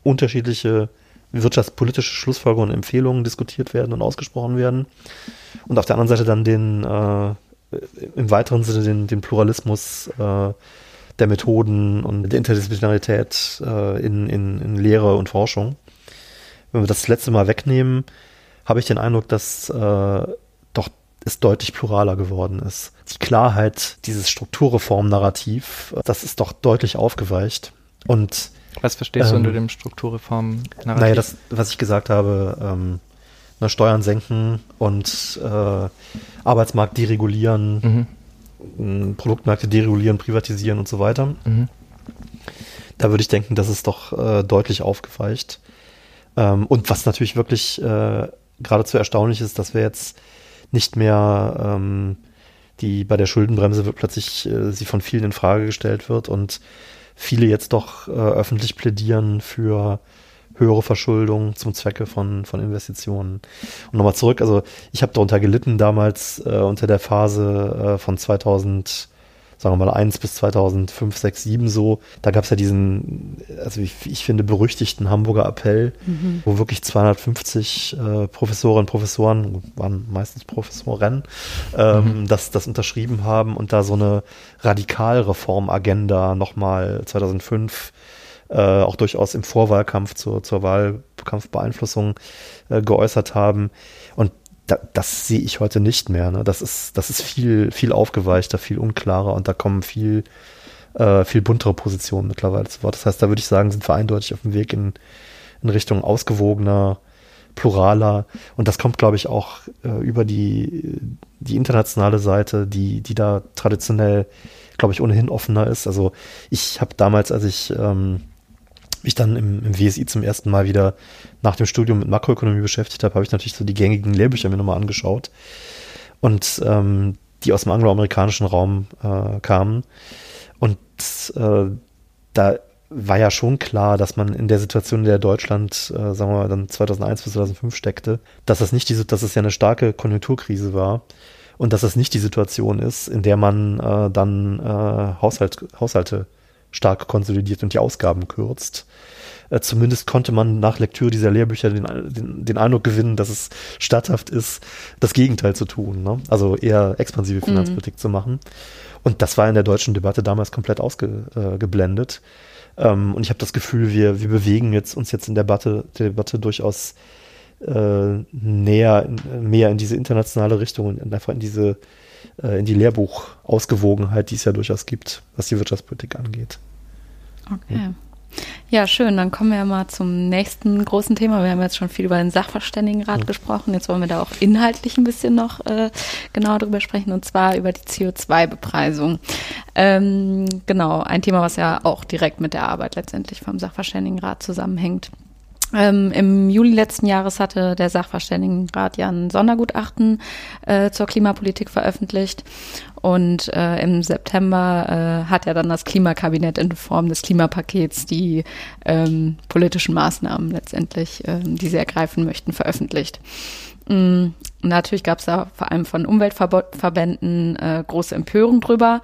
unterschiedliche wirtschaftspolitische Schlussfolgerungen und Empfehlungen diskutiert werden und ausgesprochen werden. Und auf der anderen Seite dann den äh, im weiteren Sinne den, den Pluralismus äh, der Methoden und der Interdisziplinarität äh, in, in, in Lehre und Forschung. Wenn wir das letzte Mal wegnehmen, habe ich den Eindruck, dass äh, doch es deutlich pluraler geworden ist. Die Klarheit dieses Strukturreform-Narrativ, das ist doch deutlich aufgeweicht. Und was verstehst ähm, du unter dem Strukturreform-Narrativ? Naja, das, was ich gesagt habe, ähm, na, Steuern senken und äh, Arbeitsmarkt deregulieren, mhm. Produktmärkte deregulieren, privatisieren und so weiter. Mhm. Da würde ich denken, das ist doch äh, deutlich aufgeweicht. Ähm, und was natürlich wirklich äh, geradezu erstaunlich ist, dass wir jetzt nicht mehr ähm, die bei der Schuldenbremse wird plötzlich äh, sie von vielen in Frage gestellt wird und viele jetzt doch äh, öffentlich plädieren für höhere Verschuldung zum Zwecke von, von Investitionen. Und nochmal zurück, also ich habe darunter gelitten damals äh, unter der Phase äh, von 2000 sagen wir mal 1 bis 2005, 6, 7 so. Da gab es ja diesen, also ich, ich, finde, berüchtigten Hamburger Appell, mhm. wo wirklich 250 äh, Professorinnen und Professoren, waren meistens Professoren, ähm, mhm. das, das unterschrieben haben und da so eine Radikalreformagenda nochmal 2005 äh, auch durchaus im Vorwahlkampf zur, zur Wahlkampfbeeinflussung äh, geäußert haben. Da, das sehe ich heute nicht mehr. Ne? Das ist, das ist viel, viel aufgeweichter, viel unklarer und da kommen viel, äh, viel buntere Positionen mittlerweile zu Wort. Das heißt, da würde ich sagen, sind wir eindeutig auf dem Weg in, in Richtung ausgewogener, pluraler und das kommt, glaube ich, auch äh, über die, die internationale Seite, die, die da traditionell, glaube ich, ohnehin offener ist. Also ich habe damals, als ich ähm, mich dann im, im WSI zum ersten Mal wieder nach dem Studium mit Makroökonomie beschäftigt habe, habe ich natürlich so die gängigen Lehrbücher mir nochmal angeschaut und ähm, die aus dem angloamerikanischen Raum äh, kamen. Und äh, da war ja schon klar, dass man in der Situation, in der Deutschland, äh, sagen wir mal, dann 2001 bis 2005 steckte, dass das nicht diese, dass es ja eine starke Konjunkturkrise war und dass das nicht die Situation ist, in der man äh, dann äh, Haushalt, Haushalte stark konsolidiert und die Ausgaben kürzt. Äh, zumindest konnte man nach Lektüre dieser Lehrbücher den, den, den, Eindruck gewinnen, dass es statthaft ist, das Gegenteil zu tun. Ne? Also eher expansive mhm. Finanzpolitik mhm. zu machen. Und das war in der deutschen Debatte damals komplett ausgeblendet. Äh, ähm, und ich habe das Gefühl, wir, wir bewegen jetzt uns jetzt in der Debatte, der Debatte durchaus äh, näher, mehr in diese internationale Richtung und einfach in diese äh, in die Lehrbuchausgewogenheit, die es ja durchaus gibt, was die Wirtschaftspolitik angeht. Okay. Ja. Ja, schön. Dann kommen wir mal zum nächsten großen Thema. Wir haben jetzt schon viel über den Sachverständigenrat ja. gesprochen. Jetzt wollen wir da auch inhaltlich ein bisschen noch äh, genauer drüber sprechen und zwar über die CO2-Bepreisung. Ähm, genau, ein Thema, was ja auch direkt mit der Arbeit letztendlich vom Sachverständigenrat zusammenhängt. Ähm, Im Juli letzten Jahres hatte der Sachverständigenrat ja ein Sondergutachten äh, zur Klimapolitik veröffentlicht. Und äh, im September äh, hat ja dann das Klimakabinett in Form des Klimapakets die ähm, politischen Maßnahmen letztendlich, äh, die sie ergreifen möchten, veröffentlicht. Mhm. Natürlich gab es da vor allem von Umweltverbänden äh, große Empörung drüber,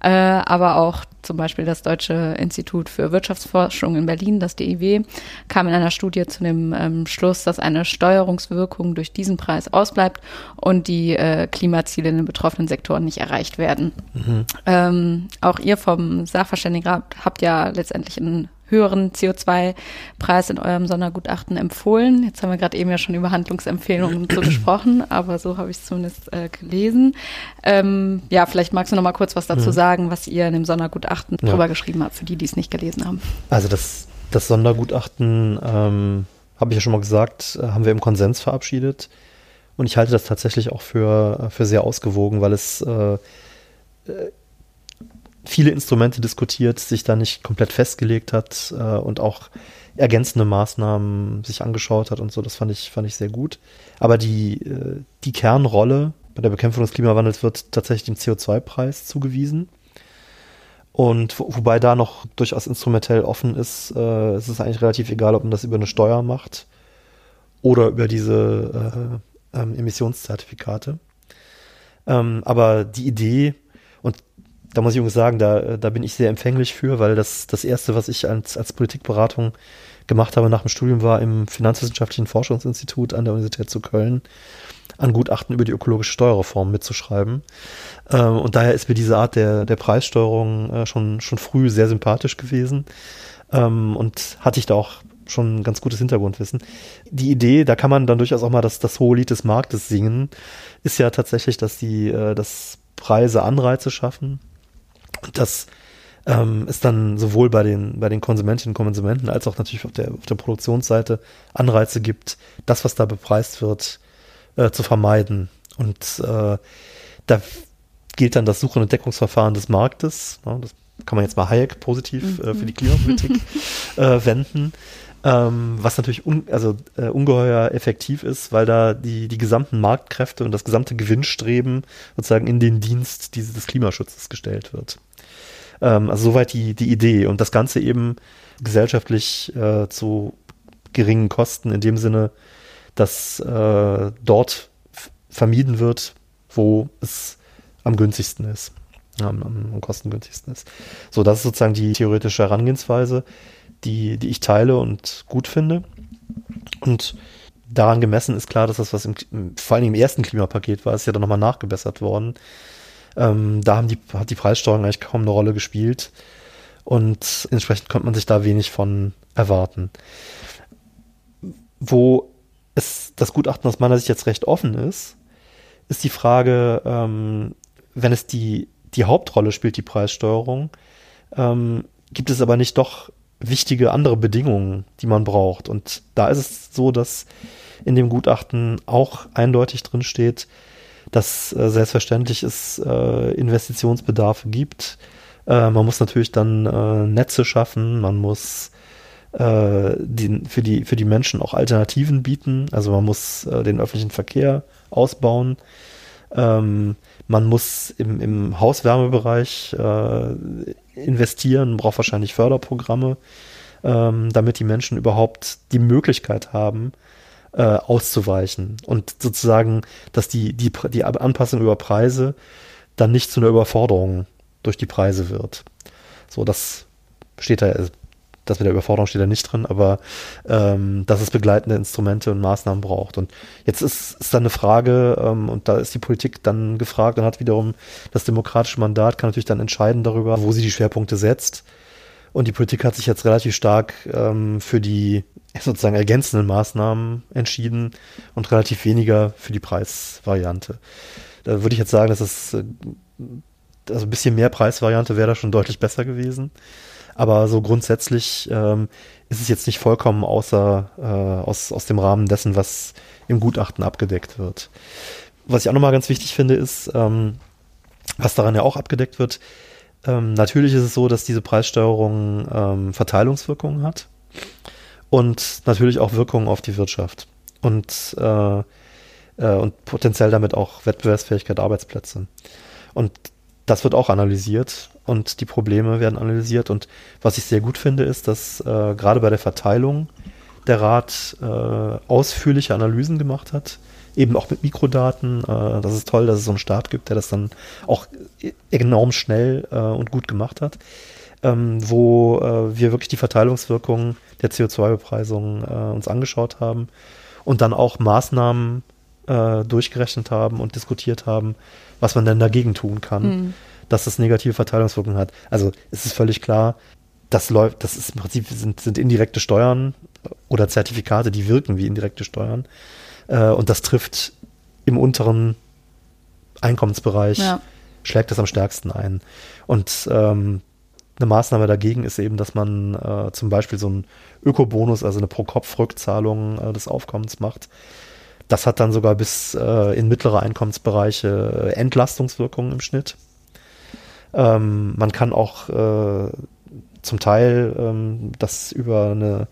äh, aber auch zum Beispiel das Deutsche Institut für Wirtschaftsforschung in Berlin, das DIW, kam in einer Studie zu dem ähm, Schluss, dass eine Steuerungswirkung durch diesen Preis ausbleibt und die äh, Klimaziele in den betroffenen Sektoren nicht erreicht werden. Mhm. Ähm, auch ihr vom Sachverständigenrat habt ja letztendlich in höheren CO2-Preis in eurem Sondergutachten empfohlen. Jetzt haben wir gerade eben ja schon über Handlungsempfehlungen so gesprochen, aber so habe ich es zumindest äh, gelesen. Ähm, ja, vielleicht magst du noch mal kurz was dazu mhm. sagen, was ihr in dem Sondergutachten ja. drüber geschrieben habt, für die, die es nicht gelesen haben. Also das, das Sondergutachten, ähm, habe ich ja schon mal gesagt, äh, haben wir im Konsens verabschiedet. Und ich halte das tatsächlich auch für, für sehr ausgewogen, weil es äh, äh viele Instrumente diskutiert, sich da nicht komplett festgelegt hat äh, und auch ergänzende Maßnahmen sich angeschaut hat und so. Das fand ich, fand ich sehr gut. Aber die, äh, die Kernrolle bei der Bekämpfung des Klimawandels wird tatsächlich dem CO2-Preis zugewiesen. Und wo, wobei da noch durchaus instrumentell offen ist, äh, es ist eigentlich relativ egal, ob man das über eine Steuer macht oder über diese ähm, Emissionszertifikate. Ähm, aber die Idee, da muss ich übrigens sagen, da, da bin ich sehr empfänglich für, weil das das Erste, was ich als, als Politikberatung gemacht habe nach dem Studium, war im Finanzwissenschaftlichen Forschungsinstitut an der Universität zu Köln an Gutachten über die ökologische Steuerreform mitzuschreiben. Ähm, und daher ist mir diese Art der, der Preissteuerung äh, schon, schon früh sehr sympathisch gewesen. Ähm, und hatte ich da auch schon ein ganz gutes Hintergrundwissen. Die Idee, da kann man dann durchaus auch mal das, das hohe Lied des Marktes singen, ist ja tatsächlich, dass die, äh, dass Preise Anreize schaffen und dass ähm, es dann sowohl bei den, bei den Konsumentinnen und Konsumenten als auch natürlich auf der, auf der Produktionsseite Anreize gibt, das, was da bepreist wird, äh, zu vermeiden. Und äh, da gilt dann das Such- und Entdeckungsverfahren des Marktes. Ja, das kann man jetzt mal Hayek positiv äh, für die Klimapolitik äh, wenden. Ähm, was natürlich un, also, äh, ungeheuer effektiv ist, weil da die, die gesamten Marktkräfte und das gesamte Gewinnstreben sozusagen in den Dienst dieses, des Klimaschutzes gestellt wird. Ähm, also soweit die, die Idee und das Ganze eben gesellschaftlich äh, zu geringen Kosten in dem Sinne, dass äh, dort vermieden wird, wo es am günstigsten ist, am, am, kostengünstigsten ist. So, das ist sozusagen die theoretische Herangehensweise, die, die ich teile und gut finde. Und daran gemessen ist klar, dass das, was im, vor allem im ersten Klimapaket war, ist ja dann nochmal nachgebessert worden. Ähm, da haben die, hat die Preissteuerung eigentlich kaum eine Rolle gespielt. Und entsprechend konnte man sich da wenig von erwarten. Wo es, das Gutachten aus meiner Sicht jetzt recht offen ist, ist die Frage, ähm, wenn es die, die Hauptrolle spielt, die Preissteuerung, ähm, gibt es aber nicht doch wichtige andere Bedingungen, die man braucht. Und da ist es so, dass in dem Gutachten auch eindeutig drin steht, dass äh, selbstverständlich es äh, Investitionsbedarfe gibt. Äh, man muss natürlich dann äh, Netze schaffen, man muss äh, die, für, die, für die Menschen auch Alternativen bieten. Also man muss äh, den öffentlichen Verkehr ausbauen. Ähm, man muss im, im Hauswärmebereich investieren, braucht wahrscheinlich Förderprogramme, ähm, damit die Menschen überhaupt die Möglichkeit haben, äh, auszuweichen. Und sozusagen, dass die, die, die Anpassung über Preise dann nicht zu einer Überforderung durch die Preise wird. So, das steht da, das mit der Überforderung steht da nicht drin, aber ähm, dass es begleitende Instrumente und Maßnahmen braucht. Und jetzt ist, ist dann eine Frage, ähm, und da ist die Politik dann gefragt und hat wiederum das demokratische Mandat, kann natürlich dann entscheiden darüber, wo sie die Schwerpunkte setzt. Und die Politik hat sich jetzt relativ stark ähm, für die sozusagen ergänzenden Maßnahmen entschieden und relativ weniger für die Preisvariante. Da würde ich jetzt sagen, dass es äh, also ein bisschen mehr Preisvariante wäre da schon deutlich besser gewesen. Aber so grundsätzlich ähm, ist es jetzt nicht vollkommen außer äh, aus, aus dem Rahmen dessen, was im Gutachten abgedeckt wird. Was ich auch nochmal ganz wichtig finde, ist, ähm, was daran ja auch abgedeckt wird, ähm, natürlich ist es so, dass diese Preissteuerung ähm, Verteilungswirkungen hat und natürlich auch Wirkungen auf die Wirtschaft und, äh, äh, und potenziell damit auch Wettbewerbsfähigkeit Arbeitsplätze. Und das wird auch analysiert und die Probleme werden analysiert. Und was ich sehr gut finde, ist, dass äh, gerade bei der Verteilung der Rat äh, ausführliche Analysen gemacht hat, eben auch mit Mikrodaten. Äh, das ist toll, dass es so einen Staat gibt, der das dann auch enorm schnell äh, und gut gemacht hat, ähm, wo äh, wir wirklich die Verteilungswirkung der CO2-Bepreisung äh, uns angeschaut haben und dann auch Maßnahmen äh, durchgerechnet haben und diskutiert haben, was man denn dagegen tun kann, mhm. dass das negative Verteilungswirkungen hat. Also es ist völlig klar, das läuft, das ist im Prinzip sind, sind indirekte Steuern oder Zertifikate, die wirken wie indirekte Steuern. Äh, und das trifft im unteren Einkommensbereich, ja. schlägt das am stärksten ein. Und ähm, eine Maßnahme dagegen ist eben, dass man äh, zum Beispiel so einen Ökobonus, also eine Pro-Kopf-Rückzahlung äh, des Aufkommens macht. Das hat dann sogar bis äh, in mittlere Einkommensbereiche äh, Entlastungswirkungen im Schnitt. Ähm, man kann auch äh, zum Teil ähm, das über eine,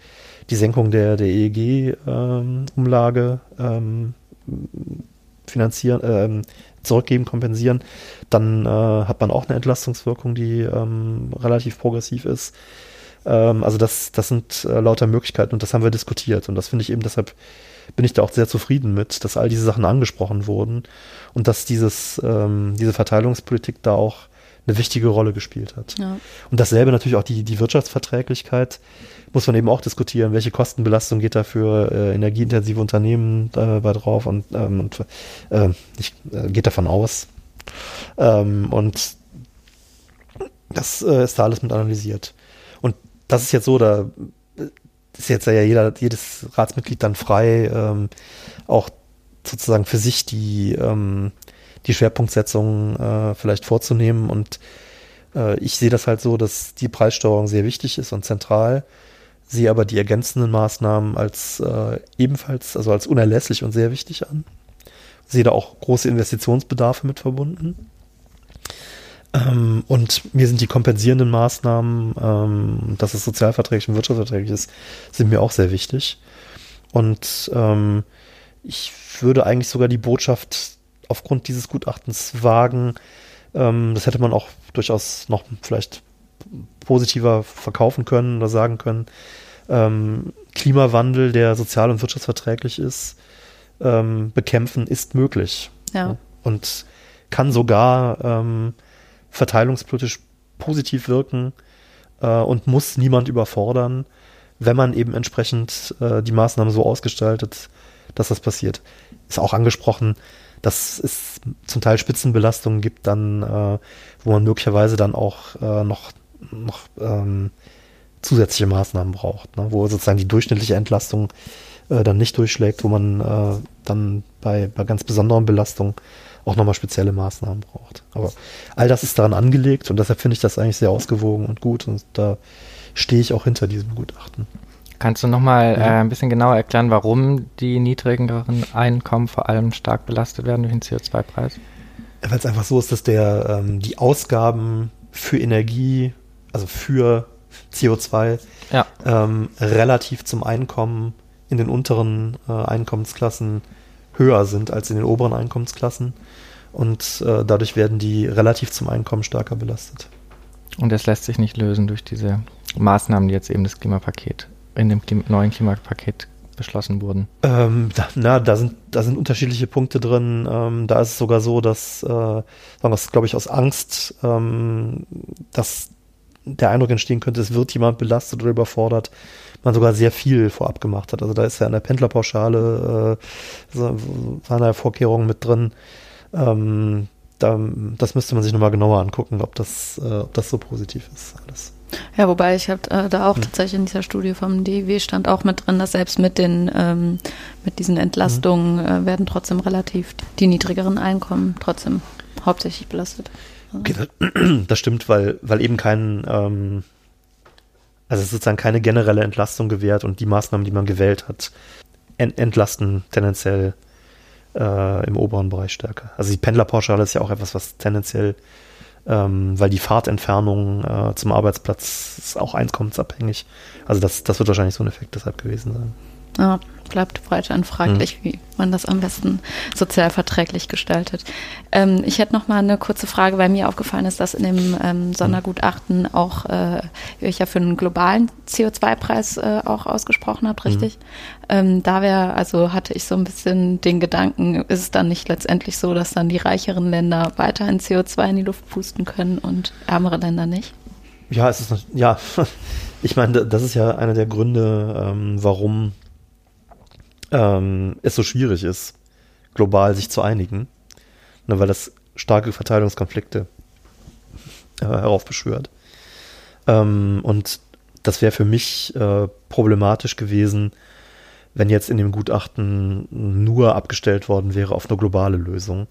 die Senkung der, der EEG-Umlage ähm, ähm, finanzieren, ähm, zurückgeben, kompensieren. Dann äh, hat man auch eine Entlastungswirkung, die ähm, relativ progressiv ist. Also das, das sind äh, lauter Möglichkeiten und das haben wir diskutiert. Und das finde ich eben, deshalb bin ich da auch sehr zufrieden mit, dass all diese Sachen angesprochen wurden und dass dieses, ähm, diese Verteilungspolitik da auch eine wichtige Rolle gespielt hat. Ja. Und dasselbe natürlich auch die, die Wirtschaftsverträglichkeit muss man eben auch diskutieren, welche Kostenbelastung geht da für äh, energieintensive Unternehmen dabei drauf und, ähm, und äh, ich, äh, geht davon aus. Ähm, und das äh, ist da alles mit analysiert. Und das ist jetzt so, da ist jetzt ja jeder, jedes Ratsmitglied dann frei, ähm, auch sozusagen für sich die, ähm, die Schwerpunktsetzung äh, vielleicht vorzunehmen. Und äh, ich sehe das halt so, dass die Preissteuerung sehr wichtig ist und zentral, sehe aber die ergänzenden Maßnahmen als äh, ebenfalls, also als unerlässlich und sehr wichtig an. Sehe da auch große Investitionsbedarfe mit verbunden. Ähm, und mir sind die kompensierenden Maßnahmen, ähm, dass es sozialverträglich und wirtschaftsverträglich ist, sind mir auch sehr wichtig. Und ähm, ich würde eigentlich sogar die Botschaft aufgrund dieses Gutachtens wagen, ähm, das hätte man auch durchaus noch vielleicht positiver verkaufen können oder sagen können, ähm, Klimawandel, der sozial und wirtschaftsverträglich ist, ähm, bekämpfen ist möglich. Ja. Und kann sogar ähm, verteilungspolitisch positiv wirken äh, und muss niemand überfordern, wenn man eben entsprechend äh, die Maßnahmen so ausgestaltet, dass das passiert. Ist auch angesprochen, dass es zum Teil Spitzenbelastungen gibt, dann, äh, wo man möglicherweise dann auch äh, noch, noch ähm, zusätzliche Maßnahmen braucht, ne? wo sozusagen die durchschnittliche Entlastung äh, dann nicht durchschlägt, wo man äh, dann bei, bei ganz besonderen Belastungen auch nochmal spezielle Maßnahmen braucht. Aber all das ist daran angelegt und deshalb finde ich das eigentlich sehr ausgewogen und gut und da stehe ich auch hinter diesem Gutachten. Kannst du nochmal ja. äh, ein bisschen genauer erklären, warum die niedrigeren Einkommen vor allem stark belastet werden durch den CO2-Preis? Weil es einfach so ist, dass der, ähm, die Ausgaben für Energie, also für CO2, ja. ähm, relativ zum Einkommen in den unteren äh, Einkommensklassen höher sind als in den oberen Einkommensklassen. Und äh, dadurch werden die relativ zum Einkommen stärker belastet. Und das lässt sich nicht lösen durch diese Maßnahmen, die jetzt eben das Klimapaket in dem Klima neuen Klimapaket beschlossen wurden? Ähm, da, na, da sind, da sind unterschiedliche Punkte drin. Ähm, da ist es sogar so, dass, äh, sagen wir es, glaube ich, aus Angst, ähm, dass der Eindruck entstehen könnte, es wird jemand belastet oder überfordert, man sogar sehr viel vorab gemacht hat. Also da ist ja in der Pendlerpauschale äh, so, waren ja Vorkehrungen mit drin. Ähm, da, das müsste man sich nochmal genauer angucken, ob das, äh, ob das so positiv ist alles. Ja, wobei ich habe äh, da auch mhm. tatsächlich in dieser Studie vom DIW stand auch mit drin, dass selbst mit den ähm, mit diesen Entlastungen mhm. äh, werden trotzdem relativ die niedrigeren Einkommen trotzdem hauptsächlich belastet. Okay, das, das stimmt, weil weil eben kein ähm, also sozusagen keine generelle Entlastung gewährt und die Maßnahmen, die man gewählt hat, ent entlasten tendenziell äh, im oberen Bereich stärker. Also die Pendlerpauschale ist ja auch etwas, was tendenziell, ähm, weil die Fahrtentfernung äh, zum Arbeitsplatz ist auch einkommensabhängig. Also das, das wird wahrscheinlich so ein Effekt deshalb gewesen sein. Ja, bleibt weiterhin fraglich, mhm. wie man das am besten sozial verträglich gestaltet. Ähm, ich hätte noch mal eine kurze Frage, weil mir aufgefallen ist, dass in dem ähm, Sondergutachten auch äh, euch ja für einen globalen CO2-Preis äh, auch ausgesprochen habt, richtig? Mhm. Ähm, da wäre, also hatte ich so ein bisschen den Gedanken, ist es dann nicht letztendlich so, dass dann die reicheren Länder weiterhin CO2 in die Luft pusten können und ärmere Länder nicht? Ja, es ist ja, ich meine, das ist ja einer der Gründe, ähm, warum ähm, es so schwierig ist, global sich zu einigen, ne, weil das starke Verteilungskonflikte äh, heraufbeschwört. Ähm, und das wäre für mich äh, problematisch gewesen, wenn jetzt in dem Gutachten nur abgestellt worden wäre auf eine globale Lösung.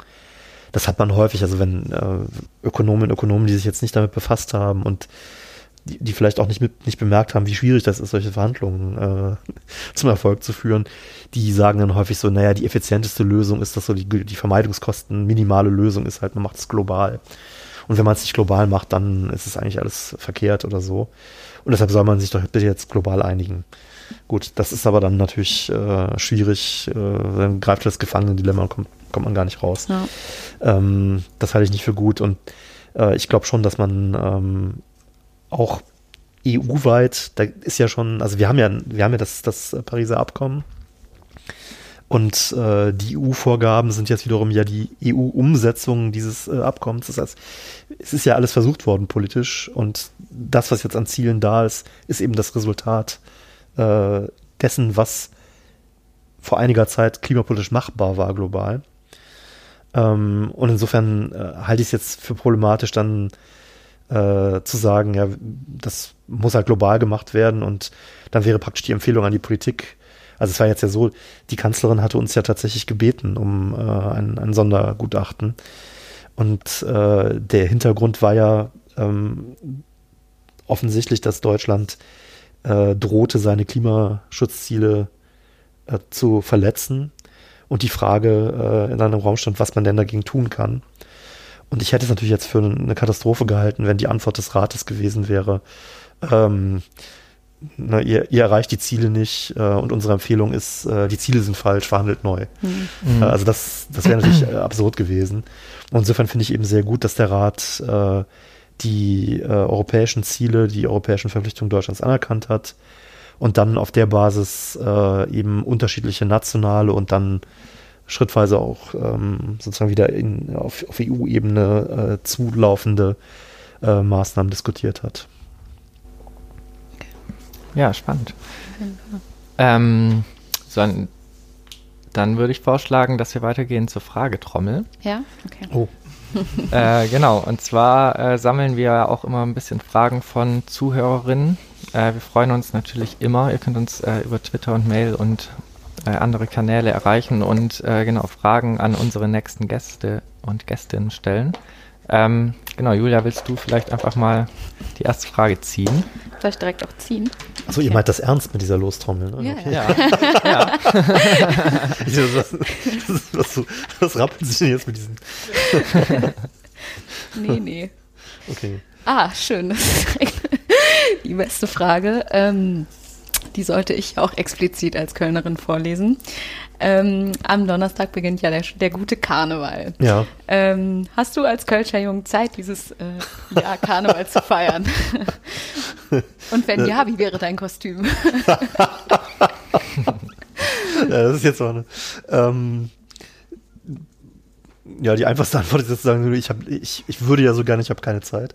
Das hat man häufig, also wenn äh, Ökonomen Ökonomen, die sich jetzt nicht damit befasst haben und die, die vielleicht auch nicht, mit, nicht bemerkt haben, wie schwierig das ist, solche Verhandlungen äh, zum Erfolg zu führen, die sagen dann häufig so, naja, die effizienteste Lösung ist, dass so die, die Vermeidungskosten minimale Lösung ist halt, man macht es global. Und wenn man es nicht global macht, dann ist es eigentlich alles verkehrt oder so. Und deshalb soll man sich doch bitte jetzt global einigen. Gut, das ist aber dann natürlich äh, schwierig, äh, dann greift das Gefangenendilemma und kommt, kommt man gar nicht raus. Ja. Ähm, das halte ich nicht für gut und äh, ich glaube schon, dass man ähm, auch EU-weit, da ist ja schon, also wir haben ja, wir haben ja das, das Pariser Abkommen und äh, die EU-Vorgaben sind jetzt wiederum ja die EU-Umsetzung dieses äh, Abkommens. Das heißt, es ist ja alles versucht worden politisch und das, was jetzt an Zielen da ist, ist eben das Resultat äh, dessen, was vor einiger Zeit klimapolitisch machbar war global. Ähm, und insofern äh, halte ich es jetzt für problematisch, dann äh, zu sagen, ja, das muss halt global gemacht werden und dann wäre praktisch die Empfehlung an die Politik, also es war jetzt ja so, die Kanzlerin hatte uns ja tatsächlich gebeten um äh, ein, ein Sondergutachten. Und äh, der Hintergrund war ja ähm, offensichtlich, dass Deutschland äh, drohte, seine Klimaschutzziele äh, zu verletzen. Und die Frage äh, in einem Raum stand, was man denn dagegen tun kann. Und ich hätte es natürlich jetzt für eine Katastrophe gehalten, wenn die Antwort des Rates gewesen wäre, ähm, na, ihr, ihr, erreicht die Ziele nicht äh, und unsere Empfehlung ist, äh, die Ziele sind falsch, verhandelt neu. Mhm. Äh, also das, das wäre natürlich äh, absurd gewesen. Und insofern finde ich eben sehr gut, dass der Rat äh, die äh, europäischen Ziele, die europäischen Verpflichtungen Deutschlands anerkannt hat und dann auf der Basis eben unterschiedliche nationale und dann schrittweise auch ähm, sozusagen wieder in, auf, auf EU-Ebene zulaufende Maßnahmen diskutiert hat. Ja, spannend. Ähm, so, dann würde ich vorschlagen, dass wir weitergehen zur Fragetrommel. Ja, okay. Oh. äh, genau, und zwar äh, sammeln wir auch immer ein bisschen Fragen von Zuhörerinnen. Äh, wir freuen uns natürlich immer. Ihr könnt uns äh, über Twitter und Mail und äh, andere Kanäle erreichen und äh, genau Fragen an unsere nächsten Gäste und Gästinnen stellen. Ähm, genau, Julia, willst du vielleicht einfach mal die erste Frage ziehen? Soll ich direkt auch ziehen? Achso, ihr meint das ernst mit dieser Lostrommel, ne? Ja. Okay. Ja. ja. was, was, was, was rappelt sich denn jetzt mit diesen? nee, nee. Okay. Ah, schön. Das ist die beste Frage. Ähm, die sollte ich auch explizit als Kölnerin vorlesen. Ähm, am Donnerstag beginnt ja der, der gute Karneval. Ja. Ähm, hast du als Kölscher Jung Zeit, dieses äh, Jahr Karneval zu feiern? Und wenn ja, wie wäre dein Kostüm? ja, das ist jetzt so eine. Ähm, ja, die einfachste Antwort ist jetzt zu sagen, ich, hab, ich, ich würde ja so gerne, ich habe keine Zeit.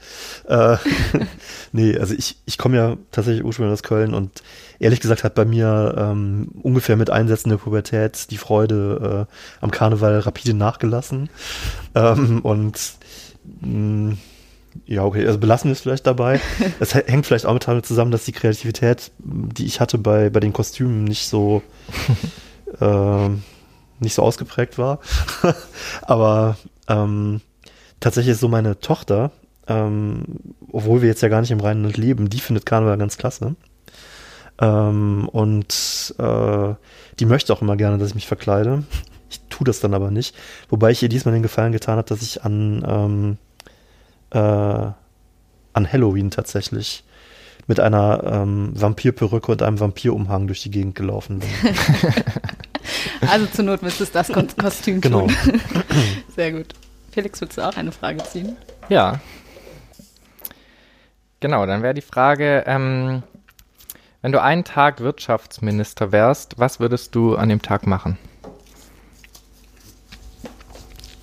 Äh, nee, also ich, ich komme ja tatsächlich ursprünglich aus Köln und ehrlich gesagt hat bei mir ähm, ungefähr mit Einsätzen der Pubertät die Freude äh, am Karneval rapide nachgelassen. Ähm, und mh, mm, ja, okay, also belassen wir es vielleicht dabei. Es hängt vielleicht auch mit damit zusammen, dass die Kreativität, die ich hatte bei, bei den Kostümen, nicht so äh, nicht so ausgeprägt war. Aber ähm, tatsächlich ist so meine Tochter, ähm, obwohl wir jetzt ja gar nicht im Rheinland leben, die findet Karneval ganz klasse. Ähm, und äh, die möchte auch immer gerne, dass ich mich verkleide. Ich tue das dann aber nicht. Wobei ich ihr diesmal den Gefallen getan habe, dass ich an, ähm, äh, an Halloween tatsächlich mit einer ähm, Vampirperücke und einem Vampirumhang durch die Gegend gelaufen bin. also zur Not müsstest du das Ko Kostüm genau. tun. Sehr gut. Felix, willst du auch eine Frage ziehen? Ja. Genau, dann wäre die Frage, ähm, wenn du einen Tag Wirtschaftsminister wärst, was würdest du an dem Tag machen?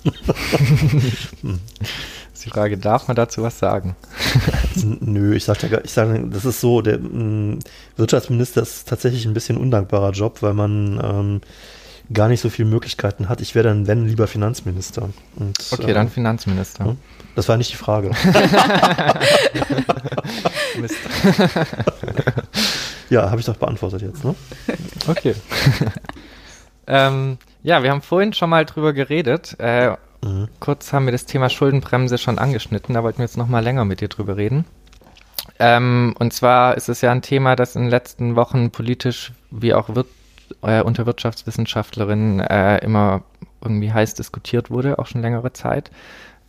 die Frage, darf man dazu was sagen? Nö, ich sage ich sag, das ist so, der mm, Wirtschaftsminister ist tatsächlich ein bisschen undankbarer Job, weil man ähm, gar nicht so viele Möglichkeiten hat. Ich wäre dann, wenn, lieber Finanzminister. Und, okay, äh, dann Finanzminister. Das war nicht die Frage. Mist. ja, habe ich doch beantwortet jetzt, ne? Okay. ähm, ja, wir haben vorhin schon mal drüber geredet. Äh, Kurz haben wir das Thema Schuldenbremse schon angeschnitten. Da wollten wir jetzt noch mal länger mit dir drüber reden. Ähm, und zwar ist es ja ein Thema, das in den letzten Wochen politisch wie auch wird, äh, unter Wirtschaftswissenschaftlerinnen äh, immer irgendwie heiß diskutiert wurde, auch schon längere Zeit.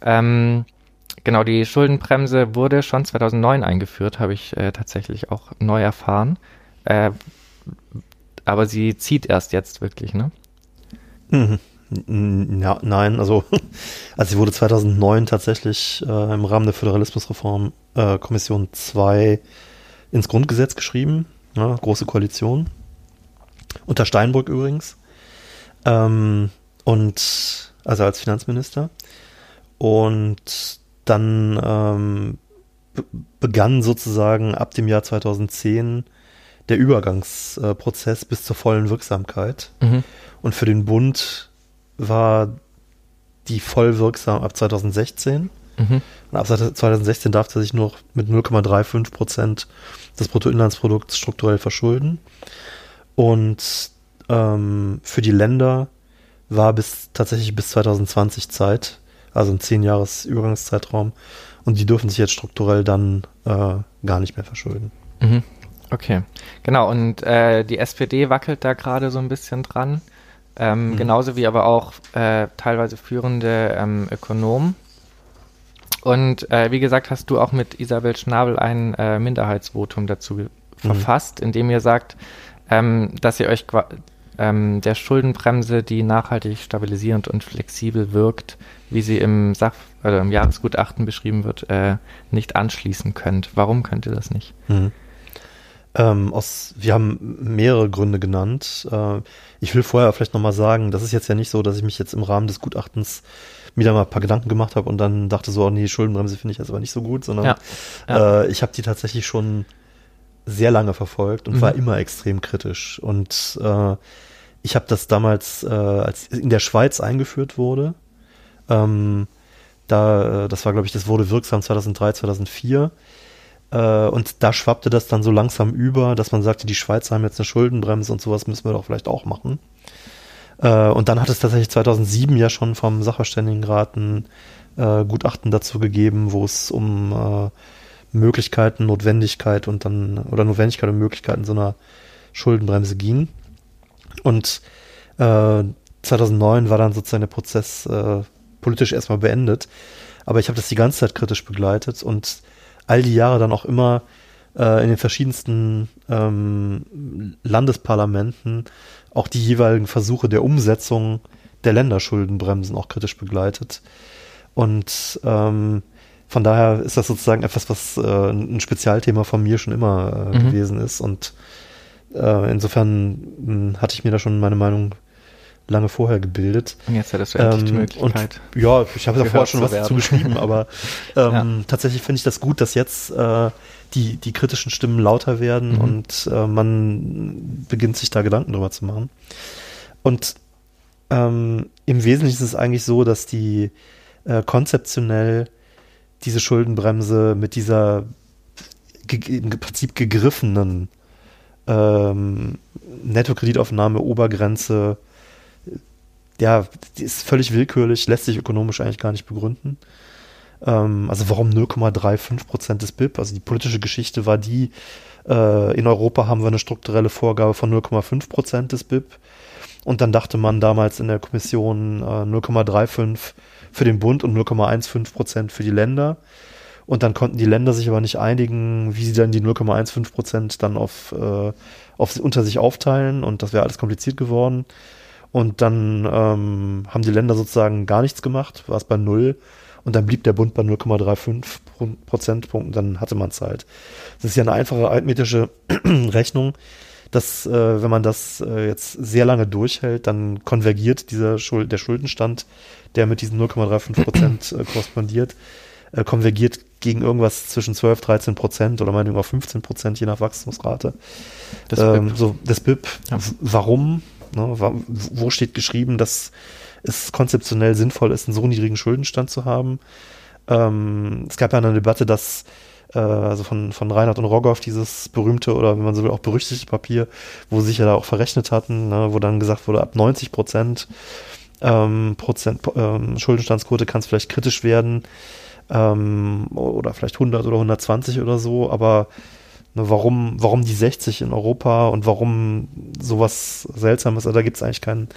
Ähm, genau, die Schuldenbremse wurde schon 2009 eingeführt, habe ich äh, tatsächlich auch neu erfahren. Äh, aber sie zieht erst jetzt wirklich, ne? Mhm. Ja, nein, also, also sie wurde 2009 tatsächlich äh, im Rahmen der Föderalismusreform äh, Kommission 2 ins Grundgesetz geschrieben, ja, große Koalition. Unter Steinbrück übrigens. Ähm, und also als Finanzminister. Und dann ähm, begann sozusagen ab dem Jahr 2010 der Übergangsprozess bis zur vollen Wirksamkeit. Mhm. Und für den Bund war die voll wirksam ab 2016. Mhm. Und ab 2016 darf er sich nur mit 0,35 Prozent des Bruttoinlandsprodukts strukturell verschulden. Und ähm, für die Länder war bis tatsächlich bis 2020 Zeit, also ein zehn Jahres Übergangszeitraum. Und die dürfen sich jetzt strukturell dann äh, gar nicht mehr verschulden. Mhm. Okay, genau. Und äh, die SPD wackelt da gerade so ein bisschen dran. Ähm, mhm. Genauso wie aber auch äh, teilweise führende ähm, Ökonomen. Und äh, wie gesagt, hast du auch mit Isabel Schnabel ein äh, Minderheitsvotum dazu mhm. verfasst, in dem ihr sagt, ähm, dass ihr euch ähm, der Schuldenbremse, die nachhaltig stabilisierend und flexibel wirkt, wie sie im, Sach also im Jahresgutachten beschrieben wird, äh, nicht anschließen könnt. Warum könnt ihr das nicht? Mhm. Ähm, aus, wir haben mehrere Gründe genannt. Äh, ich will vorher vielleicht nochmal sagen, das ist jetzt ja nicht so, dass ich mich jetzt im Rahmen des Gutachtens wieder mal ein paar Gedanken gemacht habe und dann dachte so, oh nee, Schuldenbremse finde ich jetzt aber nicht so gut, sondern ja, ja. Äh, ich habe die tatsächlich schon sehr lange verfolgt und mhm. war immer extrem kritisch. Und äh, ich habe das damals, äh, als in der Schweiz eingeführt wurde, ähm, da, äh, das war, glaube ich, das wurde wirksam 2003, 2004. Äh, und da schwappte das dann so langsam über, dass man sagte, die Schweizer haben jetzt eine Schuldenbremse und sowas müssen wir doch vielleicht auch machen. Äh, und dann hat es tatsächlich 2007 ja schon vom Sachverständigenrat ein äh, Gutachten dazu gegeben, wo es um Möglichkeiten, Notwendigkeit und dann, oder Notwendigkeit und Möglichkeiten so einer Schuldenbremse ging. Und äh, 2009 war dann sozusagen der Prozess politisch erstmal beendet. Aber ich habe das die ganze Zeit kritisch begleitet und all die Jahre dann auch immer äh, in den verschiedensten ähm, Landesparlamenten auch die jeweiligen Versuche der Umsetzung der Länderschuldenbremsen auch kritisch begleitet. Und ähm, von daher ist das sozusagen etwas, was äh, ein Spezialthema von mir schon immer äh, mhm. gewesen ist. Und äh, insofern mh, hm, hatte ich mir da schon meine Meinung lange vorher gebildet. Und jetzt hättest du endlich ähm, die Möglichkeit. Und, ja, ich habe ja vorher schon was dazu geschrieben, aber ähm, ja. tatsächlich finde ich das gut, dass jetzt äh, die, die kritischen Stimmen lauter werden mhm. und äh, man beginnt sich da Gedanken drüber zu machen. Und ähm, im Wesentlichen ist es eigentlich so, dass die äh, konzeptionell diese Schuldenbremse mit dieser im Prinzip gegriffenen ähm, Nettokreditaufnahme Obergrenze ja, ist völlig willkürlich, lässt sich ökonomisch eigentlich gar nicht begründen. Ähm, also warum 0,35 Prozent des BIP? Also die politische Geschichte war die, äh, in Europa haben wir eine strukturelle Vorgabe von 0,5 Prozent des BIP. Und dann dachte man damals in der Kommission äh, 0,35% für den Bund und 0,15 Prozent für die Länder. Und dann konnten die Länder sich aber nicht einigen, wie sie dann die 0,15 Prozent dann auf, äh, auf unter sich aufteilen. Und das wäre alles kompliziert geworden. Und dann ähm, haben die Länder sozusagen gar nichts gemacht, war es bei null. Und dann blieb der Bund bei 0,35 Prozentpunkten, dann hatte man es halt. Das ist ja eine einfache arithmetische Rechnung, dass, äh, wenn man das äh, jetzt sehr lange durchhält, dann konvergiert dieser Schuld, der Schuldenstand, der mit diesen 0,35 Prozent äh, korrespondiert, äh, konvergiert gegen irgendwas zwischen 12, 13 Prozent oder meinetwegen auch 15 Prozent, je nach Wachstumsrate. Das ähm, BIP. So, das BIP. Ja. Warum? Ne? Wo steht geschrieben, dass es konzeptionell sinnvoll ist, einen so niedrigen Schuldenstand zu haben? Ähm, es gab ja eine Debatte, dass äh, also von, von Reinhard und Rogoff dieses berühmte oder wenn man so will auch berüchtigte Papier, wo sie sich ja da auch verrechnet hatten, ne? wo dann gesagt wurde, ab 90 Prozent, ähm, Prozent ähm, Schuldenstandsquote kann es vielleicht kritisch werden ähm, oder vielleicht 100 oder 120 oder so, aber Ne, warum, warum die 60 in Europa und warum sowas Seltsames, also da gibt es eigentlich keinen,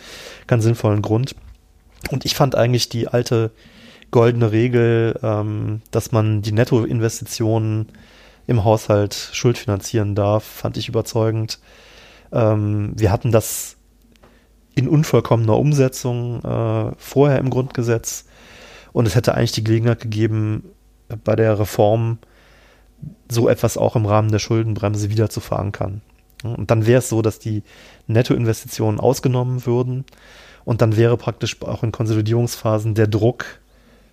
keinen sinnvollen Grund. Und ich fand eigentlich die alte goldene Regel, ähm, dass man die Nettoinvestitionen im Haushalt schuldfinanzieren darf, fand ich überzeugend. Ähm, wir hatten das in unvollkommener Umsetzung äh, vorher im Grundgesetz und es hätte eigentlich die Gelegenheit gegeben, bei der Reform so etwas auch im Rahmen der Schuldenbremse wieder zu verankern. Und dann wäre es so, dass die Nettoinvestitionen ausgenommen würden und dann wäre praktisch auch in Konsolidierungsphasen der Druck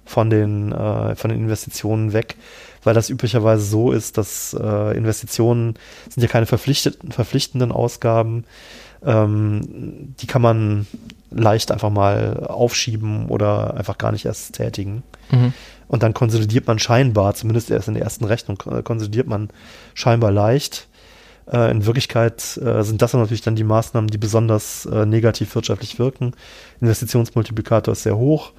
von den, äh, von den Investitionen weg, weil das üblicherweise so ist, dass äh, Investitionen sind ja keine verpflichtenden Ausgaben, ähm, die kann man leicht einfach mal aufschieben oder einfach gar nicht erst tätigen. Mhm. Und dann konsolidiert man scheinbar, zumindest erst in der ersten Rechnung, konsolidiert man scheinbar leicht. Äh, in Wirklichkeit äh, sind das natürlich dann die Maßnahmen, die besonders äh, negativ wirtschaftlich wirken. Investitionsmultiplikator ist sehr hoch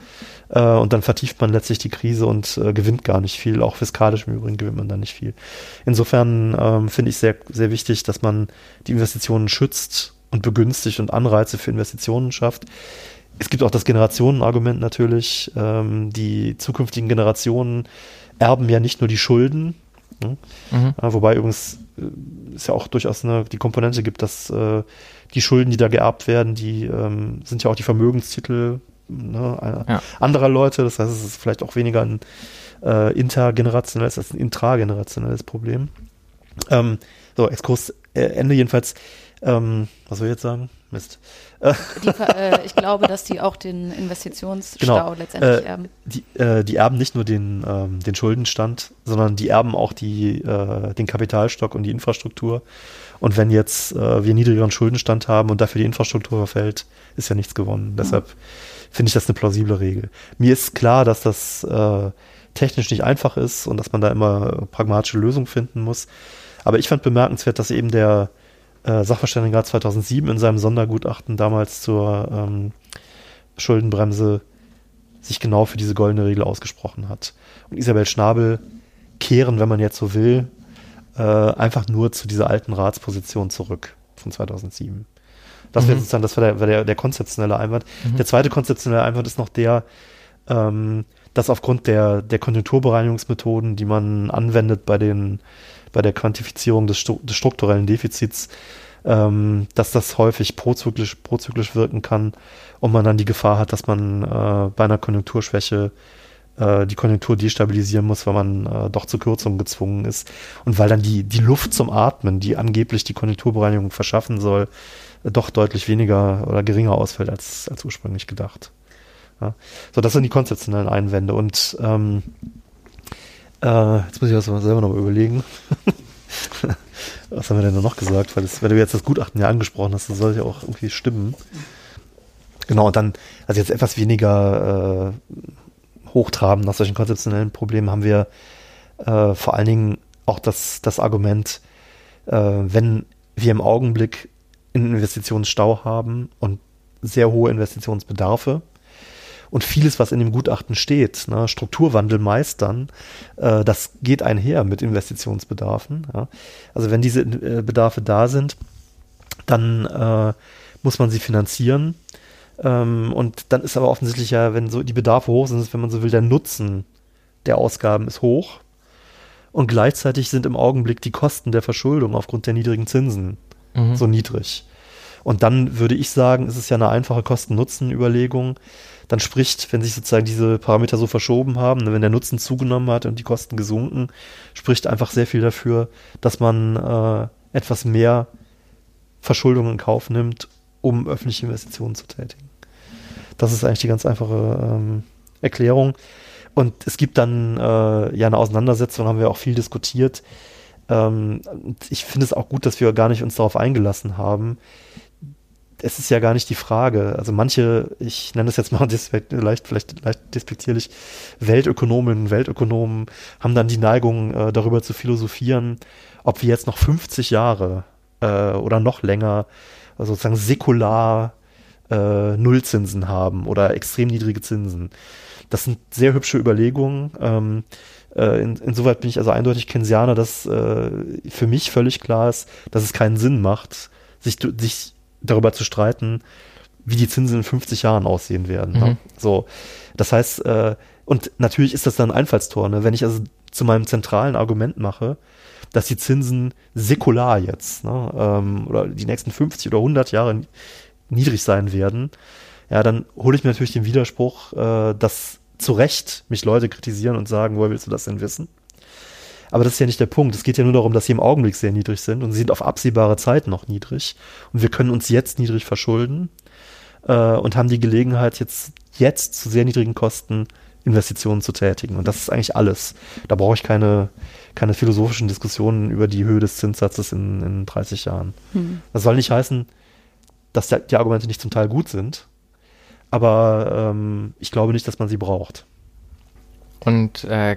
äh, und dann vertieft man letztlich die Krise und äh, gewinnt gar nicht viel. Auch fiskalisch im Übrigen gewinnt man da nicht viel. Insofern ähm, finde ich sehr, sehr wichtig, dass man die Investitionen schützt und begünstigt und Anreize für Investitionen schafft. Es gibt auch das Generationenargument natürlich. Ähm, die zukünftigen Generationen erben ja nicht nur die Schulden, ne? mhm. äh, wobei übrigens äh, es ja auch durchaus eine, die Komponente gibt, dass äh, die Schulden, die da geerbt werden, die ähm, sind ja auch die Vermögenstitel ne, ja. anderer Leute. Das heißt, es ist vielleicht auch weniger ein äh, intergenerationelles als ein intragenerationelles Problem. Ähm, so, Exkurs äh, Ende jedenfalls. Ähm, was soll ich jetzt sagen? Mist. Die, äh, ich glaube, dass die auch den Investitionsstau genau. letztendlich äh, erben. Die, äh, die, erben nicht nur den, ähm, den Schuldenstand, sondern die erben auch die, äh, den Kapitalstock und die Infrastruktur. Und wenn jetzt äh, wir niedrigeren Schuldenstand haben und dafür die Infrastruktur verfällt, ist ja nichts gewonnen. Mhm. Deshalb finde ich das eine plausible Regel. Mir ist klar, dass das äh, technisch nicht einfach ist und dass man da immer pragmatische Lösungen finden muss. Aber ich fand bemerkenswert, dass eben der äh, Sachverständigenrat 2007 in seinem Sondergutachten damals zur ähm, Schuldenbremse sich genau für diese goldene Regel ausgesprochen hat. Und Isabel Schnabel kehren, wenn man jetzt so will, äh, einfach nur zu dieser alten Ratsposition zurück von 2007. Das mhm. wäre sozusagen, das war der, war der, der konzeptionelle Einwand. Mhm. Der zweite konzeptionelle Einwand ist noch der, ähm, dass aufgrund der, der Konjunkturbereinigungsmethoden, die man anwendet bei den bei der Quantifizierung des, des strukturellen Defizits, ähm, dass das häufig prozyklisch, prozyklisch wirken kann und man dann die Gefahr hat, dass man äh, bei einer Konjunkturschwäche äh, die Konjunktur destabilisieren muss, weil man äh, doch zu Kürzungen gezwungen ist und weil dann die, die Luft zum Atmen, die angeblich die Konjunkturbereinigung verschaffen soll, äh, doch deutlich weniger oder geringer ausfällt als, als ursprünglich gedacht. Ja. So, das sind die konzeptionellen Einwände und ähm, äh, jetzt muss ich das selber noch mal überlegen. Was haben wir denn noch gesagt? Weil das, wenn du jetzt das Gutachten ja angesprochen hast, das soll ja auch irgendwie stimmen. Genau, und dann, also jetzt etwas weniger äh, hochtrabend nach solchen konzeptionellen Problemen haben wir äh, vor allen Dingen auch das, das Argument, äh, wenn wir im Augenblick einen Investitionsstau haben und sehr hohe Investitionsbedarfe, und vieles, was in dem Gutachten steht, ne, Strukturwandel meistern, äh, das geht einher mit Investitionsbedarfen. Ja. Also wenn diese äh, Bedarfe da sind, dann äh, muss man sie finanzieren. Ähm, und dann ist aber offensichtlich ja, wenn so die Bedarfe hoch sind, wenn man so will, der Nutzen der Ausgaben ist hoch. Und gleichzeitig sind im Augenblick die Kosten der Verschuldung aufgrund der niedrigen Zinsen mhm. so niedrig. Und dann würde ich sagen, ist es ja eine einfache Kosten-Nutzen-Überlegung dann spricht, wenn sich sozusagen diese Parameter so verschoben haben, ne, wenn der Nutzen zugenommen hat und die Kosten gesunken, spricht einfach sehr viel dafür, dass man äh, etwas mehr Verschuldung in Kauf nimmt, um öffentliche Investitionen zu tätigen. Das ist eigentlich die ganz einfache ähm, Erklärung. Und es gibt dann äh, ja eine Auseinandersetzung, haben wir auch viel diskutiert. Ähm, ich finde es auch gut, dass wir gar nicht uns darauf eingelassen haben, es ist ja gar nicht die Frage. Also manche, ich nenne es jetzt mal leicht, vielleicht leicht despektierlich, Weltökonominnen, Weltökonomen haben dann die Neigung, äh, darüber zu philosophieren, ob wir jetzt noch 50 Jahre äh, oder noch länger also sozusagen säkular äh, Nullzinsen haben oder extrem niedrige Zinsen. Das sind sehr hübsche Überlegungen. Ähm, äh, in, insoweit bin ich also eindeutig Keynesianer, dass äh, für mich völlig klar ist, dass es keinen Sinn macht, sich, sich darüber zu streiten, wie die Zinsen in 50 Jahren aussehen werden. Ne? Mhm. Ne? So, das heißt, äh, und natürlich ist das dann ein Einfallstor, ne? wenn ich also zu meinem zentralen Argument mache, dass die Zinsen säkular jetzt ne, ähm, oder die nächsten 50 oder 100 Jahre niedrig sein werden, ja, dann hole ich mir natürlich den Widerspruch, äh, dass zu Recht mich Leute kritisieren und sagen, woher willst du das denn wissen? Aber das ist ja nicht der Punkt. Es geht ja nur darum, dass sie im Augenblick sehr niedrig sind und sie sind auf absehbare Zeit noch niedrig. Und wir können uns jetzt niedrig verschulden äh, und haben die Gelegenheit, jetzt, jetzt zu sehr niedrigen Kosten Investitionen zu tätigen. Und das ist eigentlich alles. Da brauche ich keine, keine philosophischen Diskussionen über die Höhe des Zinssatzes in, in 30 Jahren. Hm. Das soll nicht heißen, dass die Argumente nicht zum Teil gut sind, aber ähm, ich glaube nicht, dass man sie braucht. Und äh,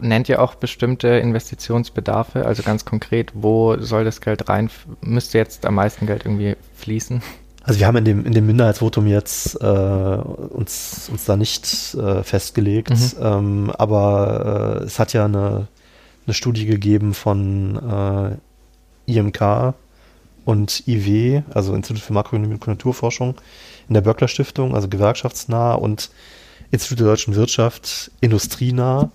nennt ihr auch bestimmte Investitionsbedarfe? Also ganz konkret, wo soll das Geld rein? Müsste jetzt am meisten Geld irgendwie fließen? Also wir haben in dem, in dem Minderheitsvotum jetzt äh, uns, uns da nicht äh, festgelegt, mhm. ähm, aber äh, es hat ja eine, eine Studie gegeben von äh, IMK und IW, also Institut für Makroökonomie und Konjunkturforschung in der Böckler Stiftung, also gewerkschaftsnah und Institut der deutschen Wirtschaft industrienah.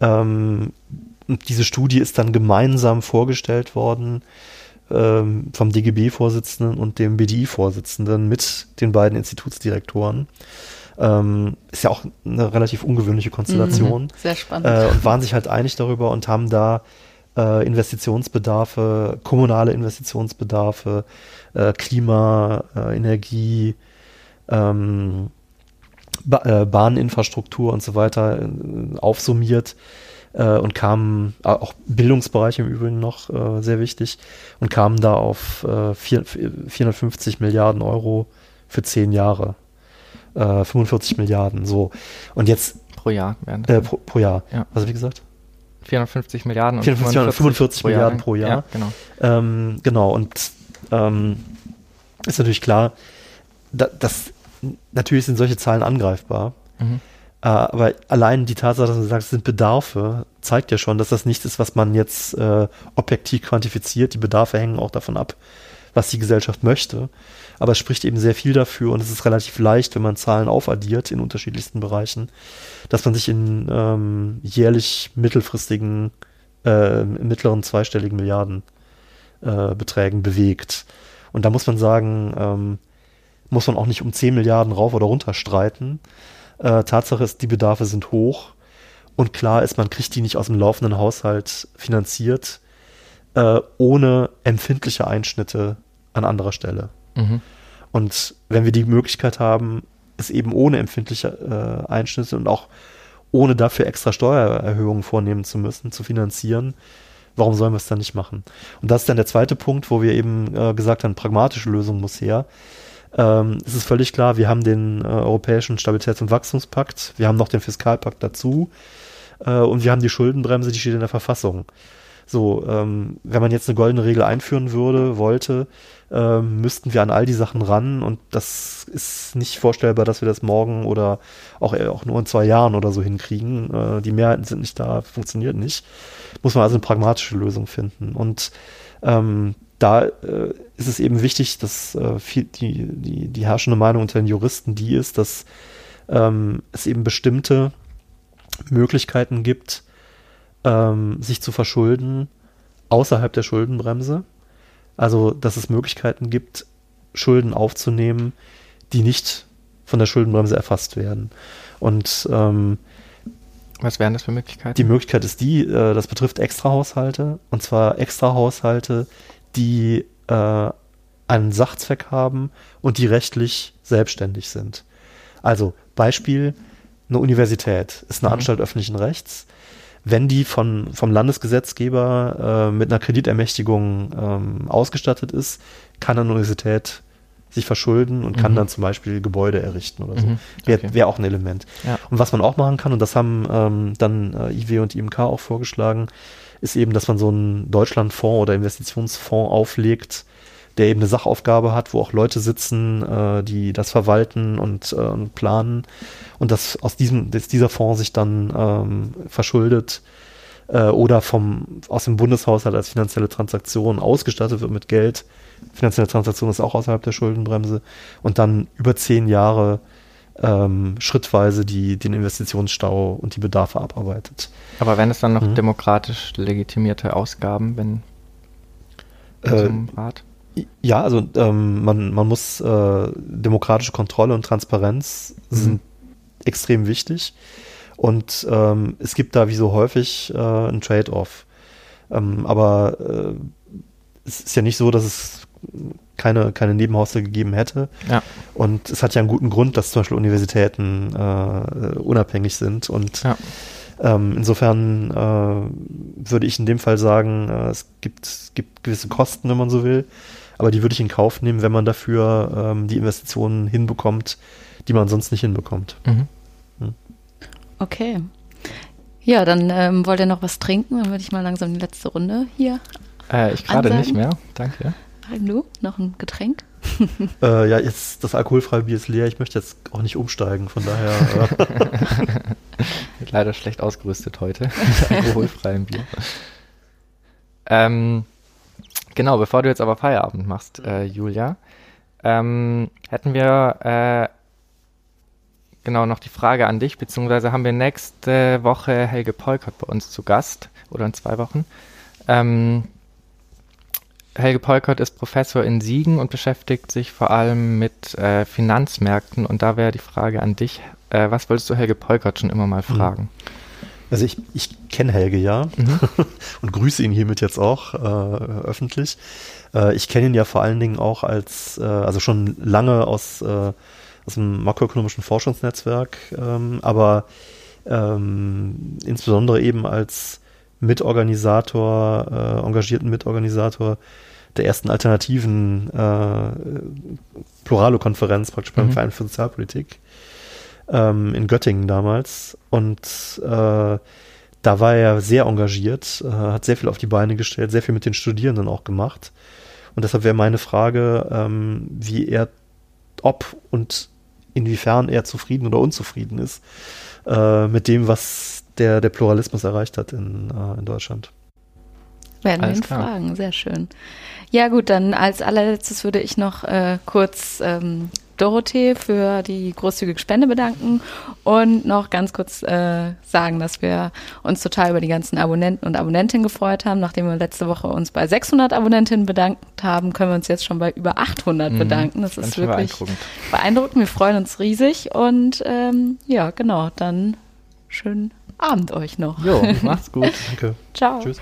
Ähm, diese Studie ist dann gemeinsam vorgestellt worden ähm, vom DGB-Vorsitzenden und dem BDI-Vorsitzenden mit den beiden Institutsdirektoren. Ähm, ist ja auch eine relativ ungewöhnliche Konstellation. Mhm, sehr spannend. Äh, und waren sich halt einig darüber und haben da äh, Investitionsbedarfe, kommunale Investitionsbedarfe, äh, Klima, äh, Energie, ähm, äh, Bahninfrastruktur und so weiter äh, aufsummiert äh, und kamen, äh, auch Bildungsbereich im Übrigen noch äh, sehr wichtig, und kamen da auf äh, vier, 450 Milliarden Euro für zehn Jahre. Äh, 45 Milliarden, so. Und jetzt. Pro Jahr werden äh, pro, pro, Jahr. Ja. Habe ich gesagt? 450 Milliarden und 445 45 pro Milliarden Jahr. pro Jahr. Ja, genau. Ähm, genau, und ähm, ist natürlich klar, da, das, natürlich sind solche Zahlen angreifbar. Mhm. Äh, aber allein die Tatsache, dass man sagt, es sind Bedarfe, zeigt ja schon, dass das nichts ist, was man jetzt äh, objektiv quantifiziert. Die Bedarfe hängen auch davon ab, was die Gesellschaft möchte. Aber es spricht eben sehr viel dafür und es ist relativ leicht, wenn man Zahlen aufaddiert in unterschiedlichsten Bereichen, dass man sich in ähm, jährlich mittelfristigen, äh, mittleren zweistelligen Milliardenbeträgen äh, bewegt. Und da muss man sagen, ähm, muss man auch nicht um 10 Milliarden rauf oder runter streiten, äh, Tatsache ist, die Bedarfe sind hoch und klar ist, man kriegt die nicht aus dem laufenden Haushalt finanziert, äh, ohne empfindliche Einschnitte an anderer Stelle. Mhm. Und wenn wir die Möglichkeit haben, es eben ohne empfindliche äh, Einschnitte und auch ohne dafür extra Steuererhöhungen vornehmen zu müssen, zu finanzieren, warum sollen wir es dann nicht machen? Und das ist dann der zweite Punkt, wo wir eben äh, gesagt haben, pragmatische Lösung muss her ähm, es ist völlig klar, wir haben den äh, Europäischen Stabilitäts- und Wachstumspakt, wir haben noch den Fiskalpakt dazu äh, und wir haben die Schuldenbremse, die steht in der Verfassung. So, ähm, wenn man jetzt eine goldene Regel einführen würde, wollte, ähm, müssten wir an all die Sachen ran und das ist nicht vorstellbar, dass wir das morgen oder auch, äh, auch nur in zwei Jahren oder so hinkriegen. Äh, die Mehrheiten sind nicht da, funktioniert nicht. Muss man also eine pragmatische Lösung finden. Und ähm, da äh, ist es eben wichtig, dass äh, viel, die, die, die herrschende Meinung unter den Juristen die ist, dass ähm, es eben bestimmte Möglichkeiten gibt, ähm, sich zu verschulden außerhalb der Schuldenbremse. Also, dass es Möglichkeiten gibt, Schulden aufzunehmen, die nicht von der Schuldenbremse erfasst werden. Und ähm, was wären das für Möglichkeiten? Die Möglichkeit ist die, äh, das betrifft Extrahaushalte, und zwar Extrahaushalte, die äh, einen Sachzweck haben und die rechtlich selbstständig sind. Also Beispiel, eine Universität ist eine mhm. Anstalt öffentlichen Rechts. Wenn die von, vom Landesgesetzgeber äh, mit einer Kreditermächtigung ähm, ausgestattet ist, kann eine Universität sich verschulden und kann mhm. dann zum Beispiel Gebäude errichten oder so. Mhm. Wäre okay. wär auch ein Element. Ja. Und was man auch machen kann, und das haben ähm, dann äh, IW und IMK auch vorgeschlagen, ist eben, dass man so einen Deutschlandfonds oder Investitionsfonds auflegt, der eben eine Sachaufgabe hat, wo auch Leute sitzen, äh, die das verwalten und, äh, und planen und dass aus diesem, dass dieser Fonds sich dann ähm, verschuldet äh, oder vom, aus dem Bundeshaushalt als finanzielle Transaktion ausgestattet wird mit Geld. Finanzielle Transaktion ist auch außerhalb der Schuldenbremse und dann über zehn Jahre ähm, schrittweise die, den Investitionsstau und die Bedarfe abarbeitet. Aber wenn es dann noch mhm. demokratisch legitimierte Ausgaben, wenn äh, zum Rat? Ja, also ähm, man, man muss äh, demokratische Kontrolle und Transparenz mhm. sind extrem wichtig. Und ähm, es gibt da wie so häufig äh, ein Trade-off. Ähm, aber äh, es ist ja nicht so, dass es keine, keine Nebenhausel gegeben hätte. Ja. Und es hat ja einen guten Grund, dass zum Beispiel Universitäten äh, unabhängig sind. Und Ja. ähm, insofern äh, würde ich in dem Fall sagen, äh, es gibt, gibt gewisse Kosten, wenn man so will. Aber die würde ich in Kauf nehmen, wenn man dafür ähm, die Investitionen hinbekommt, die man sonst nicht hinbekommt. Mhm. Okay. Ja, dann ähm, wollt ihr noch was trinken? Dann würde ich mal langsam die letzte Runde hier. Äh, ich gerade nicht mehr. Danke. Du? Noch ein Getränk? Äh, ja, jetzt das alkoholfreie Bier ist leer. Ich möchte jetzt auch nicht umsteigen. Von daher. Äh, Leider schlecht ausgerüstet heute mit alkoholfreiem Bier. Ähm, genau, bevor du jetzt aber Feierabend machst, äh, Julia, ähm, hätten wir äh, genau noch die Frage an dich, beziehungsweise haben wir nächste Woche Helge Polkert bei uns zu Gast oder in zwei Wochen. Ähm, Helge Polkert ist Professor in Siegen und beschäftigt sich vor allem mit äh, Finanzmärkten. Und da wäre die Frage an dich, äh, was wolltest du Helge Polkert schon immer mal fragen? also ich, ich kenne Helge ja Mhm. und grüße ihn hiermit jetzt auch äh, öffentlich. Äh, ich kenne ihn ja vor allen Dingen auch als, äh, also schon lange aus, äh, aus dem makroökonomischen Forschungsnetzwerk, ähm, aber ähm, insbesondere eben als Mitorganisator, äh, engagierten Mitorganisator der ersten alternativen äh, Pluralo-Konferenz praktisch beim Mhm. Verein für Sozialpolitik ähm, in Göttingen damals. Und äh, da war er sehr engagiert, äh, hat sehr viel auf die Beine gestellt, sehr viel mit den Studierenden auch gemacht. Und deshalb wäre meine Frage, ähm, wie er, ob und inwiefern er zufrieden oder unzufrieden ist äh, mit dem, was der, der Pluralismus erreicht hat in, äh, in Deutschland. Werden wir Alles ihn klar. fragen, sehr schön. Ja gut, dann als allerletztes würde ich noch äh, kurz ähm, Dorothee für die großzügige Spende bedanken und noch ganz kurz äh, sagen, dass wir uns total über die ganzen Abonnenten und Abonnentinnen gefreut haben. Nachdem wir letzte Woche uns bei 600 Abonnentinnen bedankt haben, können wir uns jetzt schon bei über 800 Mhm. bedanken. Das Ganz ist schön wirklich beeindruckend. beeindruckend. Wir freuen uns riesig und ähm, ja, genau, dann schönen Abend euch noch. Jo, macht's gut. Danke. Ciao. Tschüss.